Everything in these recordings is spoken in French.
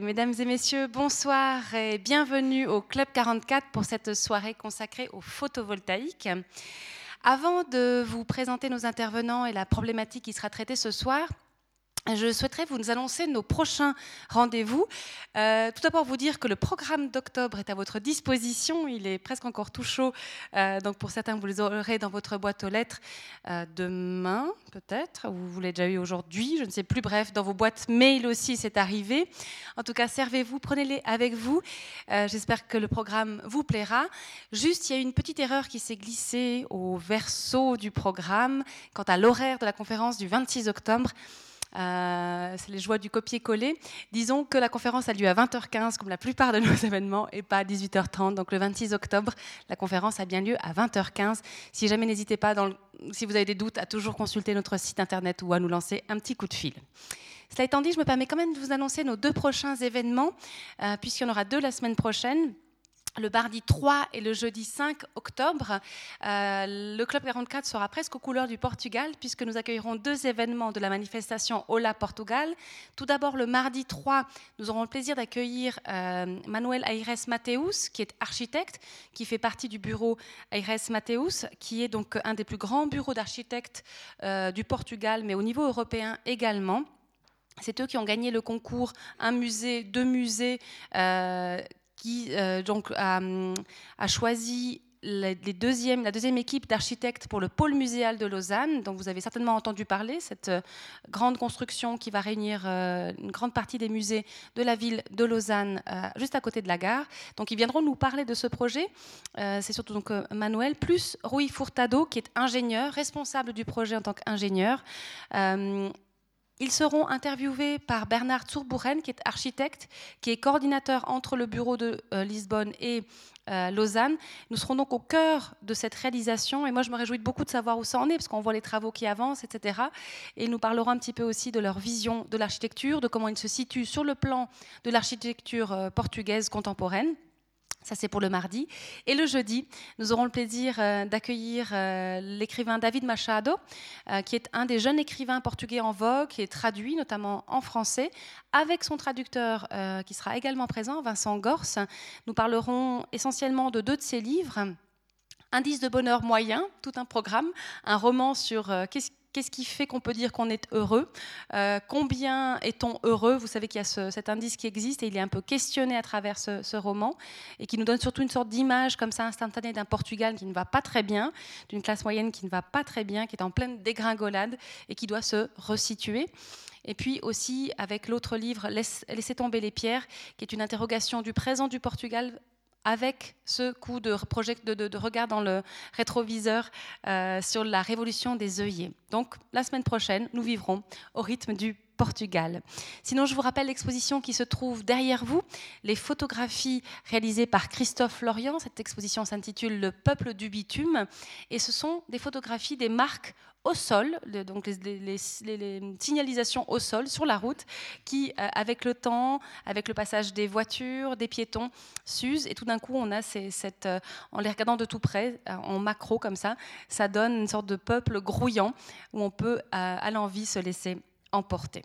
Mesdames et messieurs, bonsoir et bienvenue au Club 44 pour cette soirée consacrée au photovoltaïque. Avant de vous présenter nos intervenants et la problématique qui sera traitée ce soir, je souhaiterais vous annoncer nos prochains rendez-vous. Euh, tout d'abord, vous dire que le programme d'octobre est à votre disposition. Il est presque encore tout chaud. Euh, donc, pour certains, vous les aurez dans votre boîte aux lettres euh, demain, peut-être, ou vous l'avez déjà eu aujourd'hui, je ne sais plus. Bref, dans vos boîtes mail aussi, c'est arrivé. En tout cas, servez-vous, prenez-les avec vous. J'espère que le programme vous plaira. Juste, il y a une petite erreur qui s'est glissée au verso du programme quant à l'horaire de la conférence du 26 octobre. Euh, c'est les joies du copier-coller. Disons que la conférence a lieu à 20h15, comme la plupart de nos événements, et pas à 18h30. Donc le 26 octobre, la conférence a bien lieu à 20h15. Si jamais, n'hésitez pas, si vous avez des doutes, à toujours consulter notre site internet ou à nous lancer un petit coup de fil. Cela étant dit, je me permets quand même de vous annoncer nos deux prochains événements, euh, puisqu'il y en aura deux la semaine prochaine le mardi 3 et le jeudi 5 octobre, euh, le Club 44 sera presque aux couleurs du Portugal puisque nous accueillerons deux événements de la manifestation Hola Portugal. Tout d'abord, le mardi 3, nous aurons le plaisir d'accueillir euh, Manuel Aires Mateus, qui est architecte, qui fait partie du bureau Aires Mateus, qui est donc un des plus grands bureaux d'architectes euh, du Portugal, mais au niveau européen également. C'est eux qui ont gagné le concours Un musée, deux musées, qui euh, donc, a, choisi la, deuxième équipe d'architectes pour le pôle muséal de Lausanne, dont vous avez certainement entendu parler, cette euh, grande construction qui va réunir euh, une grande partie des musées de la ville de Lausanne, juste à côté de la gare. Donc ils viendront nous parler de ce projet. C'est surtout donc Manuel, plus Rui Furtado, qui est ingénieur, responsable du projet en tant qu'ingénieur. Ils seront interviewés par Bernard Zurbuchen, qui est architecte, qui est coordinateur entre le bureau de euh, Lisbonne et euh, Lausanne. Nous serons donc au cœur de cette réalisation et moi je me réjouis beaucoup de savoir où ça en est parce qu'on voit les travaux qui avancent, etc. Et nous parlerons un petit peu aussi de leur vision de l'architecture, de comment ils se situent sur le plan de l'architecture euh, portugaise contemporaine. Ça, c'est pour le mardi. Et le jeudi, nous aurons le plaisir euh, d'accueillir euh, l'écrivain David Machado, euh, qui est un des jeunes écrivains portugais en vogue, qui est traduit notamment en français, avec son traducteur qui sera également présent, Vincent Gorse. Nous parlerons essentiellement de deux de ses livres. Indice de bonheur moyen, tout un programme, un roman sur qu'est-ce Qu'est-ce qui fait qu'on peut dire qu'on est heureux euh, Combien est-on heureux Vous savez qu'il y a cet indice qui existe et il est un peu questionné à travers ce, roman et qui nous donne surtout une sorte d'image comme ça instantanée d'un Portugal qui ne va pas très bien, d'une classe moyenne qui ne va pas très bien, qui est en pleine dégringolade et qui doit se resituer. Et puis aussi avec l'autre livre, Laissez tomber les pierres, qui est une interrogation du présent du Portugal avec ce coup de, de, regard dans le rétroviseur euh, sur la révolution des œillets. Donc la semaine prochaine, nous vivrons au rythme du Sinon, je vous rappelle l'exposition qui se trouve derrière vous, les photographies réalisées par Christophe Lorient. Cette exposition s'intitule Le peuple du bitume et ce sont des photographies des marques au sol, donc les, signalisations au sol sur la route, qui, euh, avec le temps, avec le passage des voitures, des piétons, s'usent. Et tout d'un coup, on a cette, euh, en les regardant de tout près, euh, en macro comme ça, ça donne une sorte de peuple grouillant où on peut, à l'envie, se laisser emporter.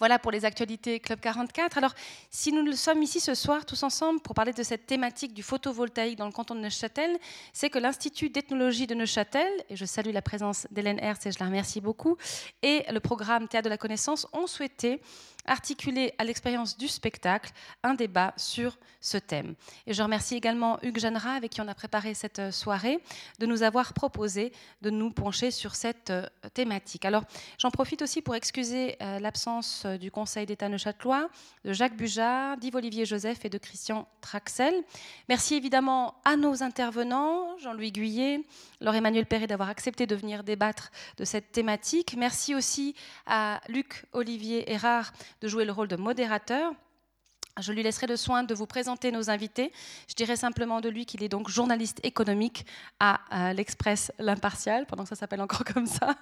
Voilà pour les actualités Club 44. Alors, si nous sommes ici ce soir tous ensemble pour parler de cette thématique du photovoltaïque dans le canton de Neuchâtel, c'est que l'Institut d'ethnologie de Neuchâtel, et je salue la présence d'Hélène Hertz et je la remercie beaucoup, et le programme Théâtre de la connaissance ont souhaité articuler à l'expérience du spectacle un débat sur ce thème. Et je remercie également Hugues Jeannera, avec qui on a préparé cette soirée, de nous avoir proposé de nous pencher sur cette euh, thématique. Alors, j'en profite aussi pour excuser euh, l'absence du Conseil d'État neuchâtelois, de Jacques Bujard, d'Yves-Olivier Joseph et de Christian Traxel. Merci évidemment à nos intervenants, Jean-Louis Guyet, Laure-Emmanuel Perret d'avoir accepté de venir débattre de cette thématique. Merci aussi à Luc Olivier Erard de jouer le rôle de modérateur. Je lui laisserai le soin de vous présenter nos invités. Je dirais simplement de lui qu'il est donc journaliste économique à, l'Express L'Impartial, pendant que ça s'appelle encore comme ça.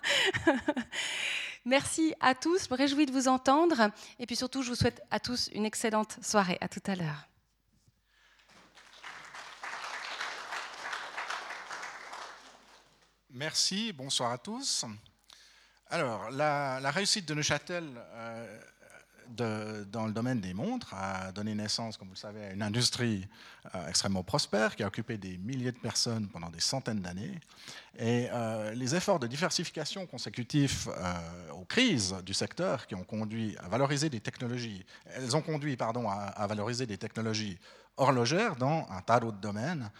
Merci à tous, je me réjouis de vous entendre. Et puis surtout, je vous souhaite à tous une excellente soirée. À tout à l'heure. Merci, bonsoir à tous. Alors, la, réussite de Neuchâtel euh, dans le domaine des montres a donné naissance, comme vous le savez, à une industrie euh, extrêmement prospère qui a occupé des milliers de personnes pendant des centaines d'années. Et euh, les efforts de diversification consécutifs euh, aux crises du secteur qui ont conduit à valoriser des technologies, elles ont conduit pardon, à, valoriser des technologies horlogères dans un tas d'autres domaines.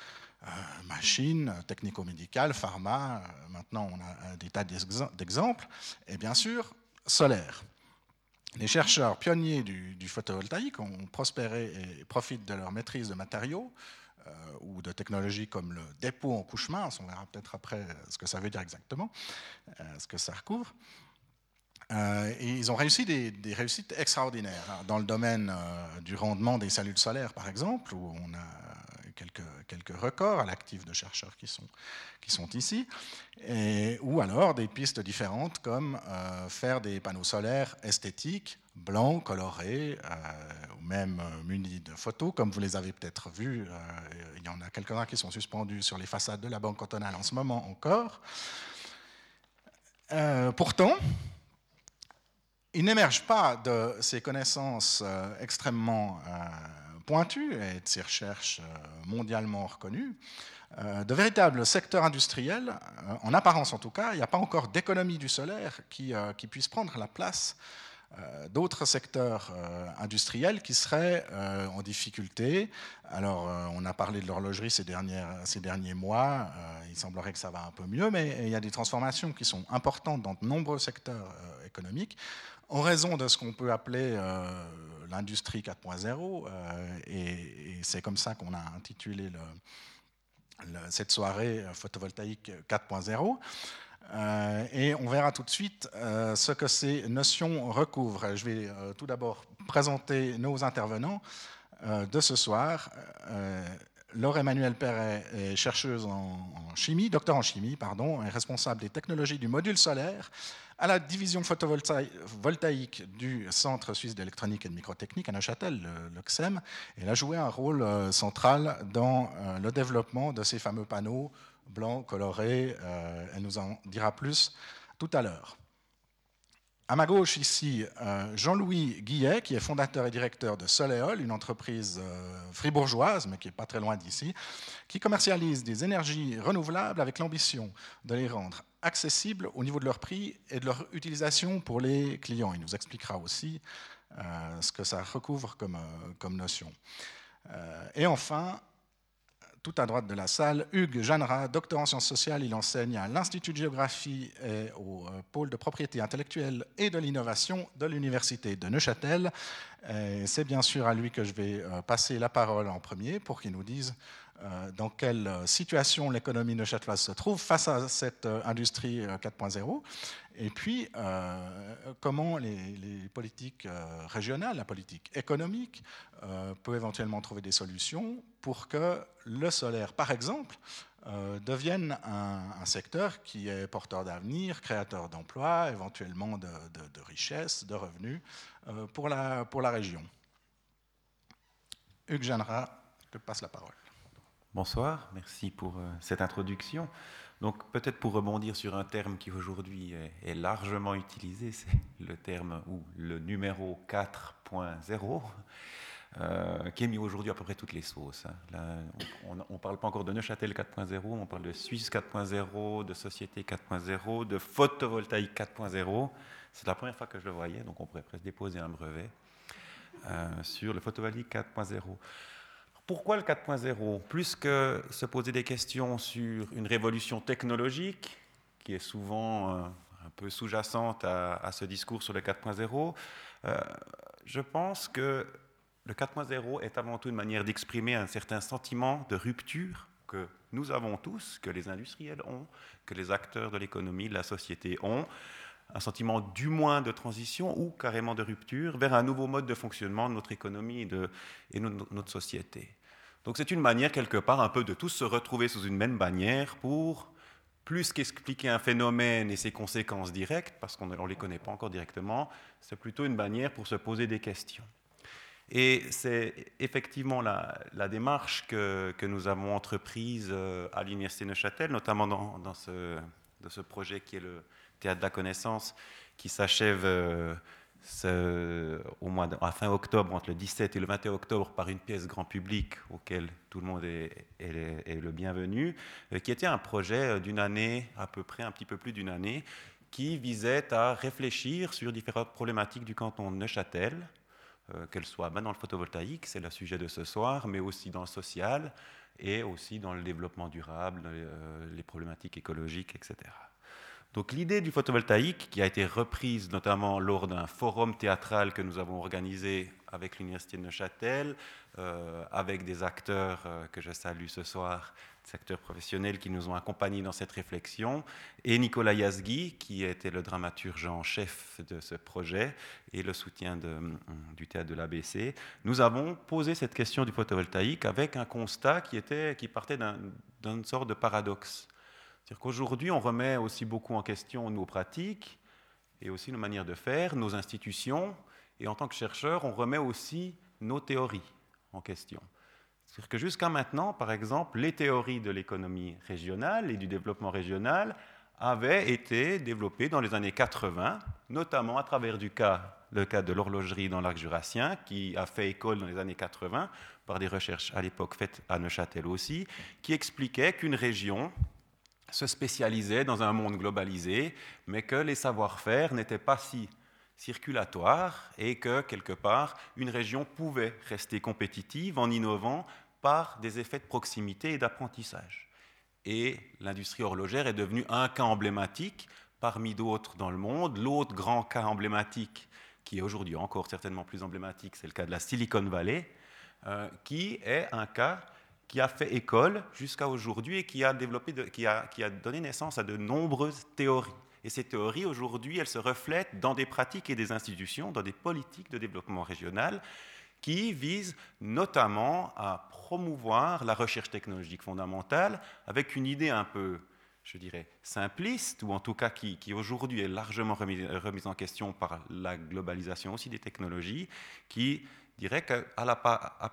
machines, technico-médicales, pharma, maintenant on a des tas d'exemples, et bien sûr solaire. Les chercheurs pionniers du, photovoltaïque ont prospéré et profitent de leur maîtrise de matériaux euh, ou de technologies comme le dépôt en couche mince. On verra peut-être après ce que ça veut dire exactement, euh, ce que ça recouvre. Euh, ils ont réussi des, réussites extraordinaires hein, dans le domaine du rendement des cellules solaires, par exemple, où on a quelques, records à l'actif de chercheurs qui sont, ici, ou alors des pistes différentes comme euh, faire des panneaux solaires esthétiques, blancs, colorés, euh, ou même euh, munis de photos, comme vous les avez peut-être vus. il y en a quelques-uns qui sont suspendus sur les façades de la Banque cantonale en ce moment encore. pourtant, il n'émerge pas de ces connaissances extrêmement pointues et de ces recherches euh, mondialement reconnues, euh, de véritables secteurs industriels, euh, en apparence en tout cas, il n'y a pas encore d'économie du solaire qui, puisse prendre la place d'autres secteurs industriels qui seraient en difficulté. Alors, on a parlé de l'horlogerie ces, derniers mois, il semblerait que ça va un peu mieux, mais il y a des transformations qui sont importantes dans de nombreux secteurs économiques en raison de ce qu'on peut appeler l'industrie 4.0, euh, et, c'est comme ça qu'on a intitulé cette soirée euh, photovoltaïque 4.0. et on verra tout de suite ce que ces notions recouvrent. Je vais tout d'abord présenter nos intervenants de ce soir. Laure Emmanuelle Perret est chercheuse en, chimie, docteur en chimie, pardon, et responsable des technologies du module solaire à la division photovoltaïque du Centre suisse d'électronique et de microtechnique à Neuchâtel, le, CSEM. Elle a joué un rôle euh, central dans euh, le développement de ces fameux panneaux blancs colorés. Euh, elle nous en dira plus tout à l'heure. À ma gauche, ici, Jean-Louis Guillet, qui est fondateur et directeur de Soleol, une entreprise fribourgeoise, mais qui n'est pas très loin d'ici, qui commercialise des énergies renouvelables avec l'ambition de les rendre accessibles au niveau de leur prix et de leur utilisation pour les clients. Il nous expliquera aussi euh, ce que ça recouvre comme, euh, comme notion. Euh, et enfin, tout à droite de la salle, Hugues Jeannera, docteur en sciences sociales, il enseigne à l'Institut de géographie et au pôle de propriété intellectuelle et de l'innovation de l'Université de Neuchâtel. C'est bien sûr à lui que je vais passer la parole en premier pour qu'il nous dise euh, dans quelle euh, situation l'économie neuchâteloise se trouve face à cette euh, industrie 4.0, et puis comment les, politiques régionales, la politique économique, peut éventuellement trouver des solutions pour que le solaire, par exemple, devienne un, secteur qui est porteur d'avenir, créateur d'emplois, éventuellement de, de, richesses, de revenus pour, la, pour la région. Hugues Jeannera, je te passe la parole. Bonsoir, merci pour euh, cette introduction. Donc peut-être pour rebondir sur un terme qui aujourd'hui est, largement utilisé, c'est le terme ou le numéro 4.0, euh, qui est mis aujourd'hui à peu près toutes les sauces. Hein. on ne parle pas encore de Neuchâtel 4.0, on parle de Suisse 4.0, de Société 4.0, de photovoltaïque 4.0. C'est la première fois que je le voyais, donc on pourrait presque déposer un brevet euh, sur le photovoltaïque 4.0. Pourquoi le 4.0 Plus que se poser des questions sur une révolution technologique, qui est souvent euh, un peu sous-jacente à, ce discours sur le 4.0, euh, je pense que le 4.0 est avant tout une manière d'exprimer un certain sentiment de rupture que nous avons tous, que les industriels ont, que les acteurs de l'économie, de la société ont, un sentiment du moins de transition ou carrément de rupture vers un nouveau mode de fonctionnement de notre économie et de, et de notre société. Donc c'est une manière quelque part un peu de tous se retrouver sous une même bannière pour plus qu'expliquer un phénomène et ses conséquences directes, parce qu'on ne les connaît pas encore directement, c'est plutôt une bannière pour se poser des questions. Et c'est effectivement la, démarche que, nous avons entreprise euh, à l'Université Neuchâtel, notamment dans, ce, ce, projet qui est le Théâtre de la connaissance, qui s'achève au mois à fin octobre, entre le 17 et le 21 octobre, par une pièce grand public auquel tout le monde est, est, le bienvenu, euh, qui était un projet euh, d'une année, à peu près un petit peu plus d'une année, qui visait à réfléchir sur différentes problématiques du canton de Neuchâtel, euh, qu'elles soient ben, dans le photovoltaïque, c'est le sujet de ce soir, mais aussi dans le social et aussi dans le développement durable, les problématiques écologiques, etc. Donc l'idée du photovoltaïque, qui a été reprise notamment lors d'un forum théâtral que nous avons organisé avec l'Université de Neuchâtel, euh, avec des acteurs euh, que je salue ce soir, des acteurs professionnels qui nous ont accompagnés dans cette réflexion, et Nicolas Yazgui, qui était le dramaturge en chef de ce projet et le soutien du théâtre de l'ABC, nous avons posé cette question du photovoltaïque avec un constat qui, était, qui partait d'une sorte de paradoxe. C'est-à-dire qu'aujourd'hui, on remet aussi beaucoup en question nos pratiques et aussi nos manières de faire, nos institutions, et en tant que chercheur, on remet aussi nos théories en question. C'est-à-dire que jusqu'à maintenant, par exemple, les théories de l'économie régionale et du développement régional avaient été développées dans les années 80, notamment à travers du cas, le cas de l'horlogerie dans l'arc jurassien, qui a fait école dans les années 80 par des recherches à l'époque faites à Neuchâtel aussi, qui expliquait qu'une région se spécialisait dans un monde globalisé, mais que les savoir-faire n'étaient pas si circulatoires et que, quelque part, une région pouvait rester compétitive en innovant par des effets de proximité et d'apprentissage. Et l'industrie horlogère est devenue un cas emblématique parmi d'autres dans le monde. L'autre grand cas emblématique, qui est aujourd'hui encore certainement plus emblématique, c'est le cas de la Silicon Valley, euh, qui est un cas qui a fait école jusqu'à aujourd'hui et qui a, développé qui, a, qui a donné naissance à de nombreuses théories. Et ces théories, aujourd'hui, elles se reflètent dans des pratiques et des institutions, dans des politiques de développement régional qui visent notamment à promouvoir la recherche technologique fondamentale avec une idée un peu, je dirais, simpliste, ou en tout cas qui, qui aujourd'hui est largement remise, remise, en question par la globalisation aussi des technologies, qui dirait qu'à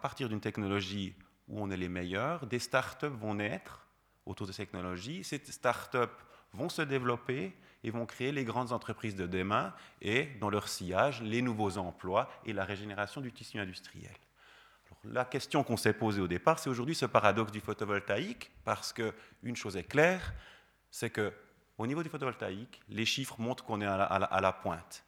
partir d'une technologie où on est les meilleurs, des startups vont naître autour de ces technologies. Ces startups vont se développer et vont créer les grandes entreprises de demain et, dans leur sillage, les nouveaux emplois et la régénération du tissu industriel. la question qu'on s'est posée au départ, c'est aujourd'hui ce paradoxe du photovoltaïque, parce qu'une chose est claire, c'est que au niveau du photovoltaïque, les chiffres montrent qu'on est à la, pointe.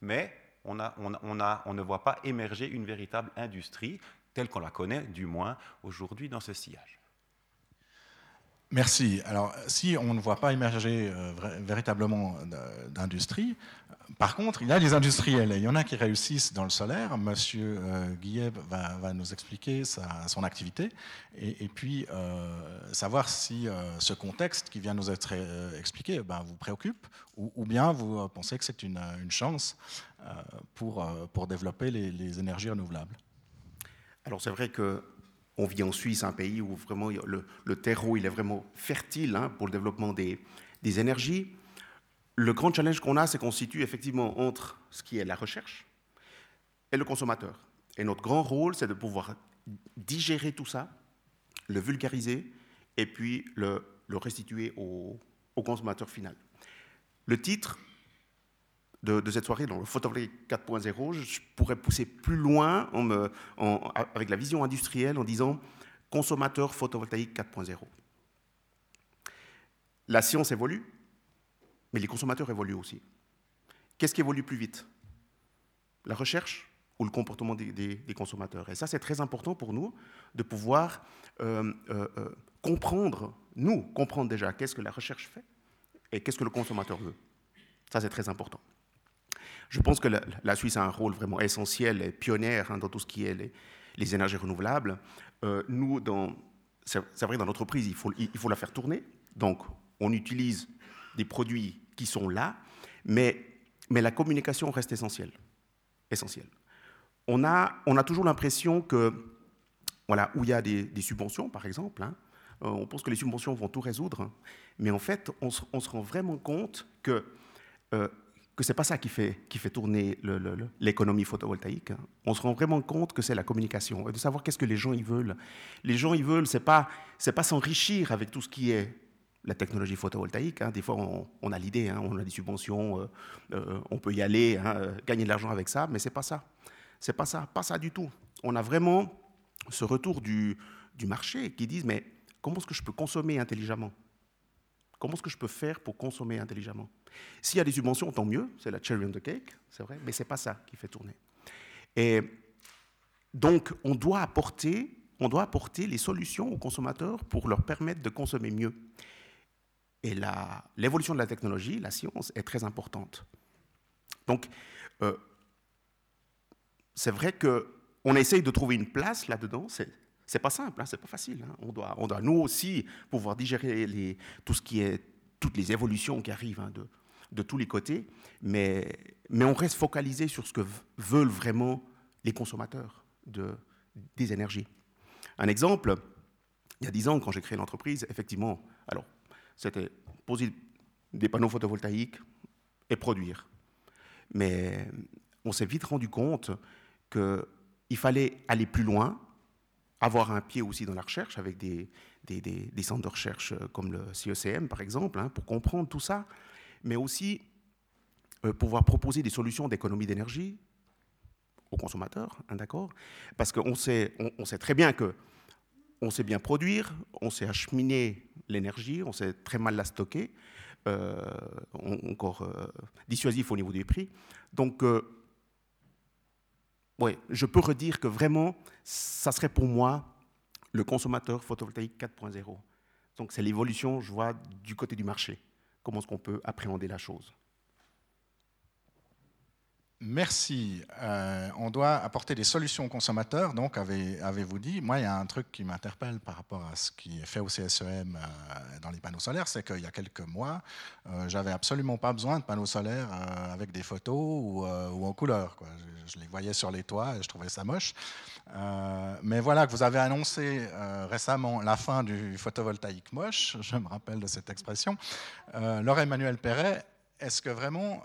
Mais on, ne voit pas émerger une véritable industrie telle qu'on la connaît, du moins aujourd'hui dans ce sillage. Merci. Alors, si on ne voit pas émerger euh, véritablement d'industrie, par contre, il y a des industriels. il y en a qui réussissent dans le solaire. Monsieur euh, Guillet va, nous expliquer son activité et, puis euh, savoir si ce contexte qui vient nous être expliqué ben, vous préoccupe ou, bien vous pensez que c'est une, chance pour développer les énergies renouvelables. Alors c'est vrai qu'on vit en Suisse, un pays où vraiment le, terreau il est vraiment fertile hein, pour le développement des, énergies. Le grand challenge qu'on a, c'est qu'on situe effectivement entre ce qui est la recherche et le consommateur. Et notre grand rôle, c'est de pouvoir digérer tout ça, le vulgariser et puis le, restituer au consommateur final. Le titre, de, cette soirée dans le photovoltaïque 4.0, je pourrais pousser plus loin avec la vision industrielle en disant consommateur photovoltaïque 4.0. La science évolue, mais les consommateurs évoluent aussi. Qu'est-ce qui évolue plus vite? La recherche ou le comportement des, consommateurs? Et ça, c'est très important pour nous de pouvoir euh, euh, euh, comprendre, nous, comprendre déjà qu'est-ce que la recherche fait et qu'est-ce que le consommateur veut. Ça, c'est très important. Je pense que la, Suisse a un rôle vraiment essentiel et pionnière hein, dans tout ce qui est les, énergies renouvelables. Euh, nous, c'est vrai, dans l'entreprise, il faut, il faut la faire tourner. Donc, on utilise des produits qui sont là, mais, la communication reste essentielle. essentielle. On, a, toujours l'impression que, voilà, où il y a des, subventions, par exemple, hein, euh, on pense que les subventions vont tout résoudre, mais en fait, on se, rend vraiment compte que euh, que ce n'est pas ça qui fait, qui fait tourner l'économie photovoltaïque. On se rend vraiment compte que c'est la communication et de savoir qu'est-ce que les gens ils veulent. Les gens ils veulent, c'est pas c'est pas s'enrichir avec tout ce qui est la technologie photovoltaïque. Hein. Des fois, on, a l'idée, hein, on a des subventions, euh, euh, on peut y aller, hein, gagner de l'argent avec ça, mais c'est pas ça. C'est pas ça, pas ça du tout. On a vraiment ce retour du, du marché qui disent mais comment est-ce que je peux consommer intelligemment? Comment est-ce que je peux faire pour consommer intelligemment? S'il y a des subventions, tant mieux, c'est la cherry on the cake, c'est vrai, mais c'est pas ça qui fait tourner. Et donc, on doit apporter on doit apporter les solutions aux consommateurs pour leur permettre de consommer mieux. Et l'évolution de la technologie, la science, est très importante. Donc, euh, c'est vrai qu'on essaye de trouver une place là-dedans. C'est pas simple, hein, c'est pas facile. Hein. On, doit, on doit, nous aussi, pouvoir digérer tout ce qui est, toutes les évolutions qui arrivent hein, de, de, tous les côtés, mais, mais on reste focalisé sur ce que veulent vraiment les consommateurs de, des énergies. Un exemple, il y a dix ans, quand j'ai créé l'entreprise, effectivement, alors, c'était poser des panneaux photovoltaïques et produire. Mais on s'est vite rendu compte qu'il fallait aller plus loin, avoir un pied aussi dans la recherche, avec des, des, centres de recherche comme le CECM, par exemple, hein, pour comprendre tout ça, mais aussi euh, pouvoir proposer des solutions d'économie d'énergie aux consommateurs, hein, d'accord? Parce qu'on sait, on, sait très bien que on sait bien produire, on sait acheminer l'énergie, on sait très mal la stocker, euh, encore euh, dissuasif au niveau des prix. Donc, euh, ouais, je peux redire que vraiment, ça serait pour moi le consommateur photovoltaïque 4.0. Donc, c'est l'évolution, je vois, du côté du marché. Comment est-ce qu'on peut appréhender la chose? Merci. Euh, on doit apporter des solutions aux consommateurs, donc avez-vous dit. Moi, il y a un truc qui m'interpelle par rapport à ce qui est fait au CSEM euh, dans les panneaux solaires, c'est qu'il y a quelques mois, euh, j'avais absolument pas besoin de panneaux solaires avec des photos ou, en couleur. Je, les voyais sur les toits et je trouvais ça moche. mais voilà que vous avez annoncé récemment la fin du photovoltaïque moche, je me rappelle de cette expression. Laure Emmanuel Perret, est-ce que vraiment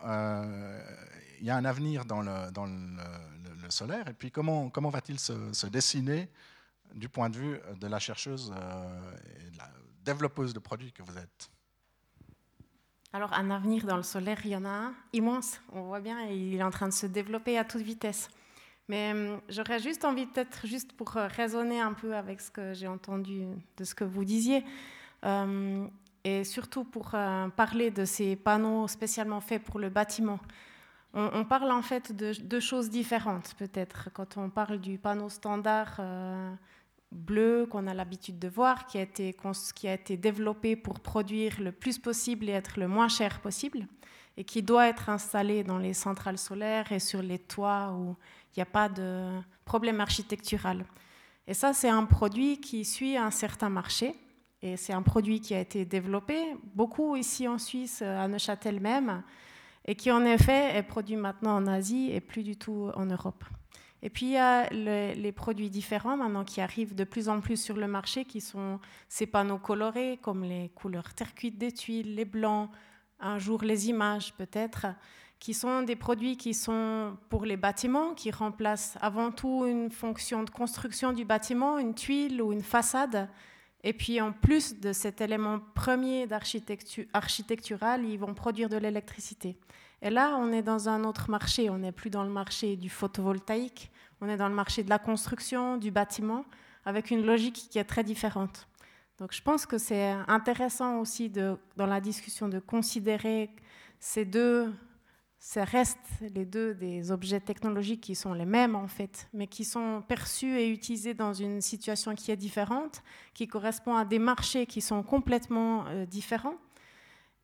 il y a un avenir dans le, solaire. Et puis, comment, comment va-t-il se, dessiner du point de vue de la chercheuse euh, et de la développeuse de produits que vous êtes? Alors, un avenir dans le solaire, il y en a un immense. On voit bien, il est en train de se développer à toute vitesse. Mais euh, j'aurais juste envie, peut-être, juste pour euh, raisonner un peu avec ce que j'ai entendu de ce que vous disiez, et surtout pour parler de ces panneaux spécialement faits pour le bâtiment. On, parle en fait de deux choses différentes, peut-être. Quand on parle du panneau standard euh, bleu qu'on a l'habitude de voir, qui a, été, qui a été développé pour produire le plus possible et être le moins cher possible, et qui doit être installé dans les centrales solaires et sur les toits où il n'y a pas de problème architectural. Et ça, c'est un produit qui suit un certain marché. Et c'est un produit qui a été développé beaucoup ici en Suisse, à Neuchâtel même, et qui en effet est produit maintenant en Asie et plus du tout en Europe. Et puis il y a les produits différents maintenant qui arrivent de plus en plus sur le marché, qui sont ces panneaux colorés, comme les couleurs terre cuite des tuiles, les blancs, un jour les images peut-être, qui sont des produits qui sont pour les bâtiments, qui remplacent avant tout une fonction de construction du bâtiment, une tuile ou une façade. Et puis en plus de cet élément premier architectural, ils vont produire de l'électricité. Et là, on est dans un autre marché. On n'est plus dans le marché du photovoltaïque. On est dans le marché de la construction, du bâtiment, avec une logique qui est très différente. Donc je pense que c'est intéressant aussi dans la discussion de considérer ces deux, ça reste les deux des objets technologiques qui sont les mêmes en fait, mais qui sont perçus et utilisés dans une situation qui est différente, qui correspond à des marchés qui sont complètement euh, différents.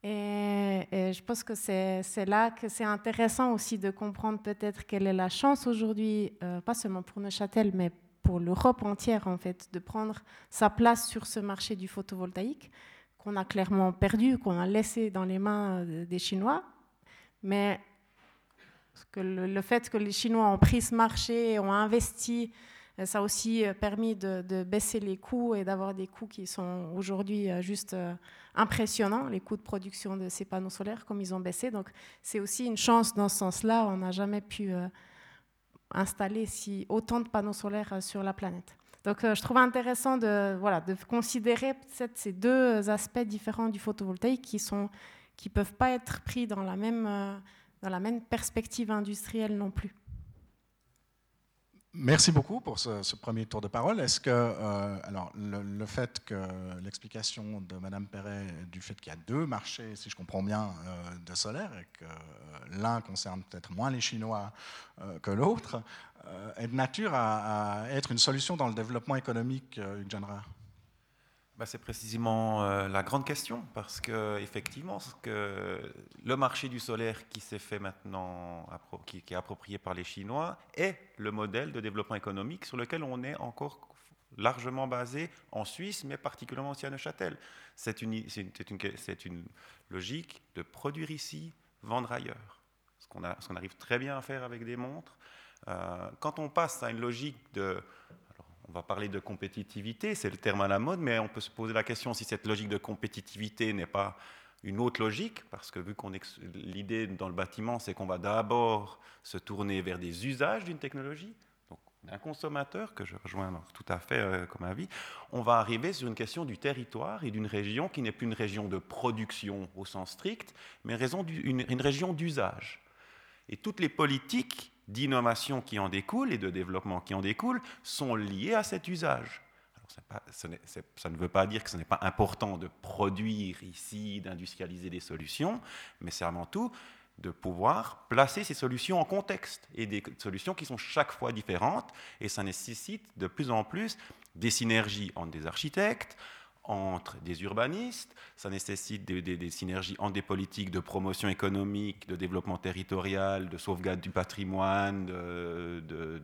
Et, je pense que c'est là que c'est intéressant aussi de comprendre peut-être quelle est la chance aujourd'hui, euh, pas seulement pour Neuchâtel, mais pour l'Europe entière, en fait, de prendre sa place sur ce marché du photovoltaïque qu'on a clairement perdu, qu'on a laissé dans les mains euh, des Chinois. Mais que le, fait que les Chinois ont pris ce marché ont investi euh, ça a aussi euh, permis de, baisser les coûts et d'avoir des coûts qui sont aujourd'hui euh, juste impressionnants, les coûts de production de ces panneaux solaires, comme ils ont baissé. Donc c'est aussi une chance dans ce sens-là. On n'a jamais pu installer autant de panneaux solaires sur la planète. Donc je trouve intéressant de, voilà, de considérer ces deux aspects différents du photovoltaïque qui ne qui peuvent pas être pris dans la même, dans la même perspective industrielle non plus. Merci beaucoup pour ce, premier tour de parole. Est-ce que euh, alors, le, fait que l'explication de Madame Perret du fait qu'il y a deux marchés, si je comprends bien, euh, de solaire et que euh, l'un concerne peut-être moins les Chinois que l'autre, est de nature à, être une solution dans le développement économique, Hugues bah, c'est précisément euh, la grande question, parce que effectivement, le marché du solaire qui s'est fait maintenant, qui, est approprié par les Chinois, est le modèle de développement économique sur lequel on est encore largement basé en Suisse, mais particulièrement aussi à Neuchâtel. C'est une, une, logique de produire ici, vendre ailleurs. Ce qu'on arrive très bien à faire avec des montres. Euh, quand on passe à une logique de on va parler de compétitivité, c'est le terme à la mode, mais on peut se poser la question si cette logique de compétitivité n'est pas une autre logique, parce que vu qu'on l'idée dans le bâtiment, c'est qu'on va d'abord se tourner vers des usages d'une technologie, donc d'un consommateur, que je rejoins tout à fait euh, comme avis, on va arriver sur une question du territoire et d'une région qui n'est plus une région de production au sens strict, mais une région d'usage. Et toutes les politiques d'innovation qui en découlent et de développement qui en découlent sont liées à cet usage. ça ne veut pas dire que ce n'est pas important de produire ici, d'industrialiser des solutions, mais c'est avant tout de pouvoir placer ces solutions en contexte et des solutions qui sont chaque fois différentes et ça nécessite de plus en plus des synergies entre des architectes, entre des urbanistes, ça nécessite des, synergies entre des politiques de promotion économique, de développement territorial, de sauvegarde du patrimoine,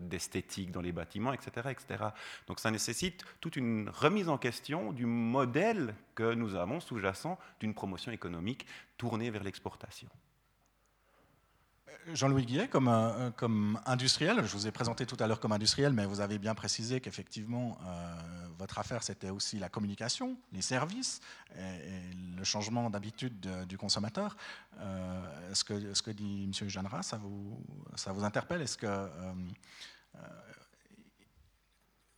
d'esthétique dans les bâtiments, etc., etc. Donc ça nécessite toute une remise en question du modèle que nous avons sous-jacent d'une promotion économique tournée vers l'exportation. Jean-Louis Guillet, comme, euh, comme, industriel, je vous ai présenté tout à l'heure comme industriel, mais vous avez bien précisé qu'effectivement, euh, votre affaire, c'était aussi la communication, les services et, le changement d'habitude du consommateur. Euh, ce, que, ce que dit M. Jeannera, ça vous, ça vous interpelle? Est-ce que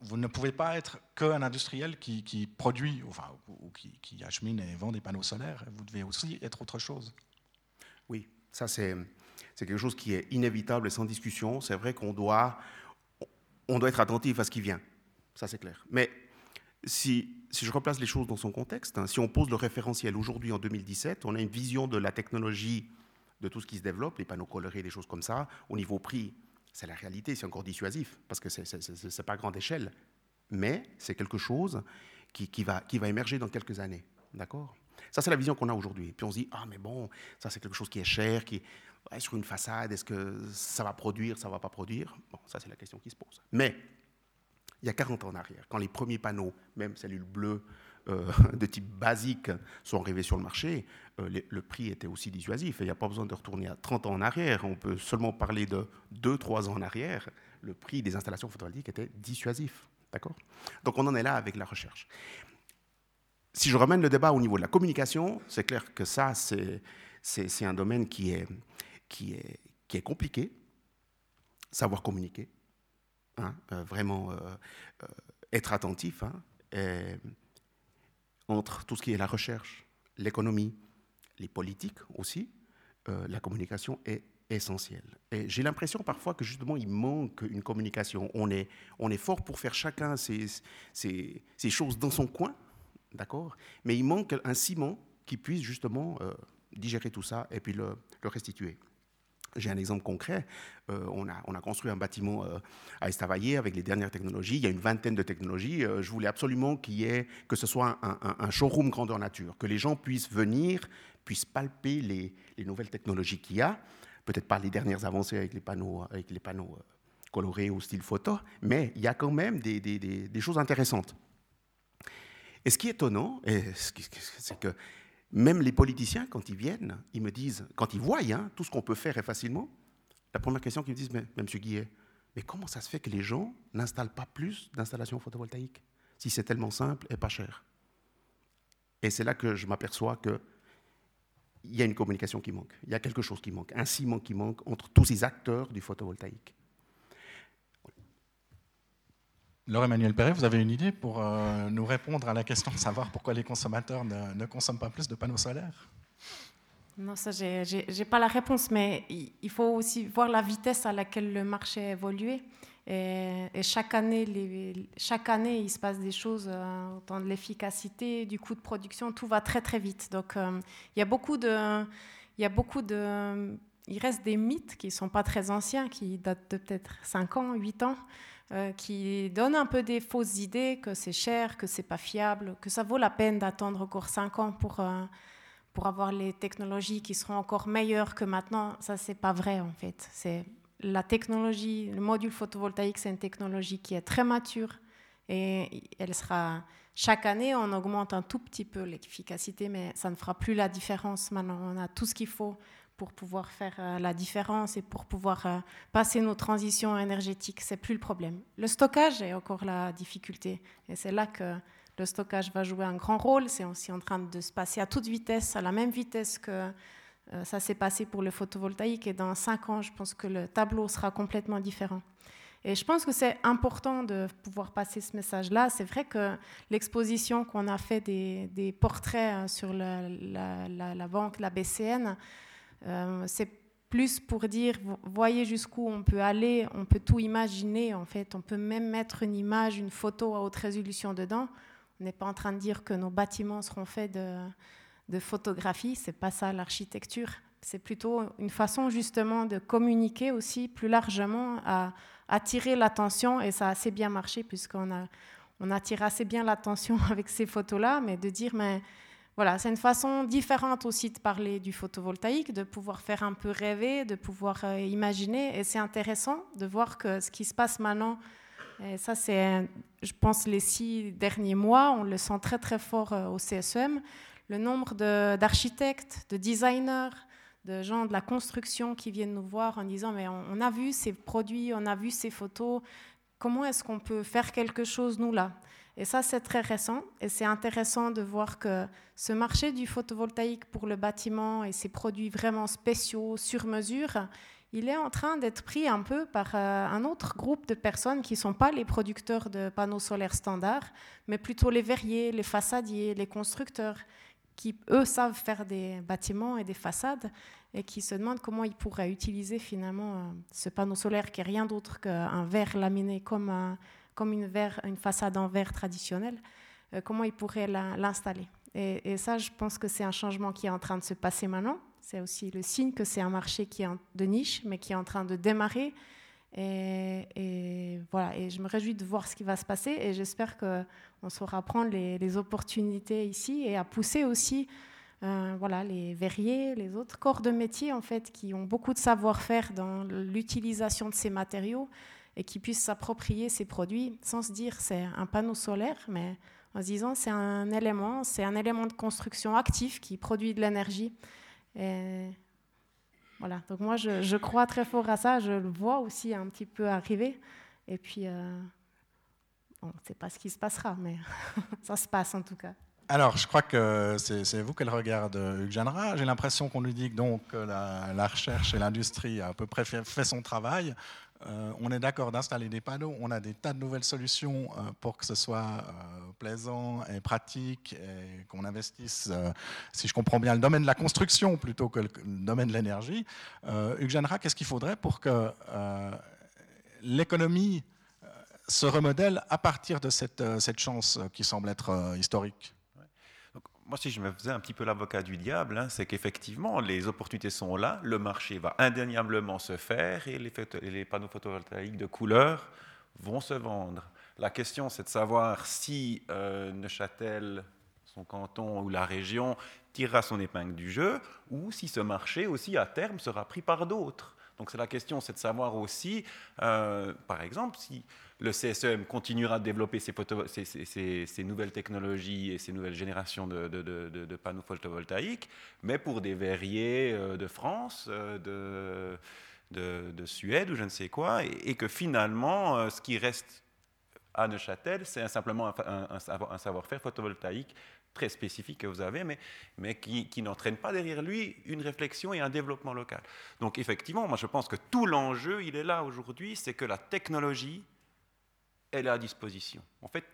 vous ne pouvez pas être qu'un industriel qui, produit, enfin, ou qui, qui achemine et vend des panneaux solaires? Vous devez aussi être autre chose. Oui, ça c'est c'est quelque chose qui est inévitable et sans discussion. C'est vrai qu'on doit, on doit être attentif à ce qui vient. Ça, c'est clair. Mais si, je replace les choses dans son contexte, hein, si on pose le référentiel aujourd'hui en 2017, on a une vision de la technologie, de tout ce qui se développe, les panneaux colorés, des choses comme ça, au niveau prix, c'est la réalité, c'est encore dissuasif, parce que ce n'est pas à grande échelle. Mais c'est quelque chose qui, va, qui va émerger dans quelques années. D'accord? Ça, c'est la vision qu'on a aujourd'hui. Puis on se dit, ah, mais bon, ça, c'est quelque chose qui est cher, qui sur une façade, est-ce que ça va produire, ça ne va pas produire? Bon, ça c'est la question qui se pose. Mais il y a 40 ans en arrière, quand les premiers panneaux, même cellules bleues euh, de type basique, sont arrivés sur le marché, euh, le prix était aussi dissuasif. il n'y a pas besoin de retourner à 30 ans en arrière, on peut seulement parler de 2-3 ans en arrière, le prix des installations photovoltaïques était dissuasif. D'accord? Donc on en est là avec la recherche. Si je ramène le débat au niveau de la communication, c'est clair que ça, c'est un domaine qui est, compliqué, savoir communiquer, hein, euh, vraiment euh, euh, être attentif hein, entre tout ce qui est la recherche, l'économie, les politiques aussi, la communication est essentielle. Et j'ai l'impression parfois que justement il manque une communication. On est, on est fort pour faire chacun ses, ses, ses choses dans son coin, d'accord? Mais il manque un ciment qui puisse justement digérer tout ça et puis le, restituer. J'ai un exemple concret. Euh, on, a, on, a, construit un bâtiment euh, à Estavayer avec les dernières technologies. Il y a une vingtaine de technologies. Euh, je voulais absolument que ce soit un, showroom grandeur nature, que les gens puissent venir, puissent palper les, les nouvelles technologies qu'il y a. Peut-être pas les dernières avancées avec les panneaux, avec les panneaux colorés au style photo, mais il y a quand même des choses intéressantes. Et ce qui est étonnant, c'est que même les politiciens, quand ils viennent, ils me disent, quand ils voient hein, tout ce qu'on peut faire et facilement, la première question qu'ils me disent, mais, M. Guillet, mais comment ça se fait que les gens n'installent pas plus d'installations photovoltaïques si c'est tellement simple et pas cher? Et c'est là que je m'aperçois qu'il y a une communication qui manque, il y a quelque chose qui manque, un ciment qui manque entre tous ces acteurs du photovoltaïque. Laure Emmanuel Perret, vous avez une idée pour euh, nous répondre à la question de savoir pourquoi les consommateurs ne, ne consomment pas plus de panneaux solaires? Non, ça, j'ai pas la réponse, mais il faut aussi voir la vitesse à laquelle le marché a évolué. Et, chaque, année, chaque année, il se passe des choses euh, de l'efficacité, du coût de production, tout va très très vite. Donc euh, il y a beaucoup de, il y a beaucoup de, il reste des mythes qui sont pas très anciens, qui datent de peut-être 5 ans, 8 ans, euh, qui donnent un peu des fausses idées que c'est cher, que c'est pas fiable, que ça vaut la peine d'attendre encore 5 ans pour pour avoir les technologies qui seront encore meilleures que maintenant. Ça c'est pas vrai en fait. C'est la technologie, le module photovoltaïque, c'est une technologie qui est très mature et elle sera chaque année, on augmente un tout petit peu l'efficacité, mais ça ne fera plus la différence. Maintenant, on a tout ce qu'il faut pour pouvoir faire euh, la différence et pour pouvoir euh, passer nos transitions énergétiques. C'est plus le problème. Le stockage est encore la difficulté, et c'est là que le stockage va jouer un grand rôle. C'est aussi en train de se passer à toute vitesse, à la même vitesse que euh, ça s'est passé pour le photovoltaïque et dans cinq ans, je pense que le tableau sera complètement différent. Et je pense que c'est important de pouvoir passer ce message-là. C'est vrai que l'exposition qu'on a fait des, portraits sur la, banque, la BCN, c'est plus pour dire, voyez jusqu'où on peut aller, on peut tout imaginer en fait, on peut même mettre une image, une photo à haute résolution dedans. On n'est pas en train de dire que nos bâtiments seront faits de, de photographie, c'est pas ça l'architecture. C'est plutôt une façon justement de communiquer aussi plus largement, à attirer l'attention, et ça a assez bien marché puisqu'on a, on attire assez bien l'attention avec ces photos-là, mais de dire, mais voilà, c'est une façon différente aussi de parler du photovoltaïque, de pouvoir faire un peu rêver, de pouvoir euh, imaginer, et c'est intéressant de voir que ce qui se passe maintenant, et ça c'est, je pense, les six derniers mois, on le sent très très fort euh, au CSEM, le nombre d'architectes, de, designers, de gens de la construction qui viennent nous voir en disant mais on, a vu ces produits, on a vu ces photos, comment est-ce qu'on peut faire quelque chose nous là? Et ça c'est très récent. Et c'est intéressant de voir que ce marché du photovoltaïque pour le bâtiment et ces produits vraiment spéciaux, sur mesure, il est en train d'être pris un peu par euh, un autre groupe de personnes qui ne sont pas les producteurs de panneaux solaires standards, mais plutôt les verriers, les façadiers, les constructeurs qui, eux, savent faire des bâtiments et des façades et qui se demandent comment ils pourraient utiliser finalement euh, ce panneau solaire qui est rien d'autre qu'un verre laminé comme, comme une, verre, une façade en verre traditionnelle, euh, comment ils pourraient l'installer. Et, ça, je pense que c'est un changement qui est en train de se passer maintenant. C'est aussi le signe que c'est un marché qui est de niche, mais qui est en train de démarrer et, voilà, et je me réjouis de voir ce qui va se passer et j'espère qu'on saura prendre les, opportunités ici et à pousser aussi euh, voilà, les verriers, les autres corps de métier en fait, qui ont beaucoup de savoir-faire dans l'utilisation de ces matériaux et qui puissent s'approprier ces produits sans se dire c'est un panneau solaire, mais en se disant c'est un élément, c'est un élément de construction actif qui produit de l'énergie. Voilà, donc moi je, crois très fort à ça, je le vois aussi un petit peu arriver. Et puis, euh, on ne sait pas ce qui se passera, mais ça se passe en tout cas. Alors, je crois que c'est vous qu'elle regarde, Hugues Janra. J'ai l'impression qu'on lui dit que donc, la, la recherche et l'industrie a à peu près fait son travail. Euh, on est d'accord d'installer des panneaux, on a des tas de nouvelles solutions euh, pour que ce soit euh, plaisant et pratique et qu'on investisse, si je comprends bien, le domaine de la construction plutôt que le, domaine de l'énergie. Hugues Janra, qu'est-ce qu'il faudrait pour que l'économie se remodèle à partir de cette chance qui semble être historique? Moi, si je me faisais un petit peu l'avocat du diable, hein, c'est qu'effectivement, les opportunités sont là, le marché va indéniablement se faire et les, panneaux photovoltaïques de couleur vont se vendre. La question, c'est de savoir si euh, Neuchâtel, son canton ou la région tirera son épingle du jeu ou si ce marché aussi, à terme, sera pris par d'autres. Donc, c'est la question, c'est de savoir aussi, euh, par exemple, si le CSEM continuera de développer ces, nouvelles technologies et ces nouvelles générations de, panneaux photovoltaïques, mais pour des verriers euh, de France, euh, de, Suède ou je ne sais quoi, et, que finalement, euh, ce qui reste à Neuchâtel, c'est simplement un, savoir-faire photovoltaïque très spécifique que vous avez, mais, mais qui, qui n'entraîne pas derrière lui une réflexion et un développement local. Donc effectivement, moi je pense que tout l'enjeu, il est là aujourd'hui, c'est que la technologie elle est à disposition. En fait,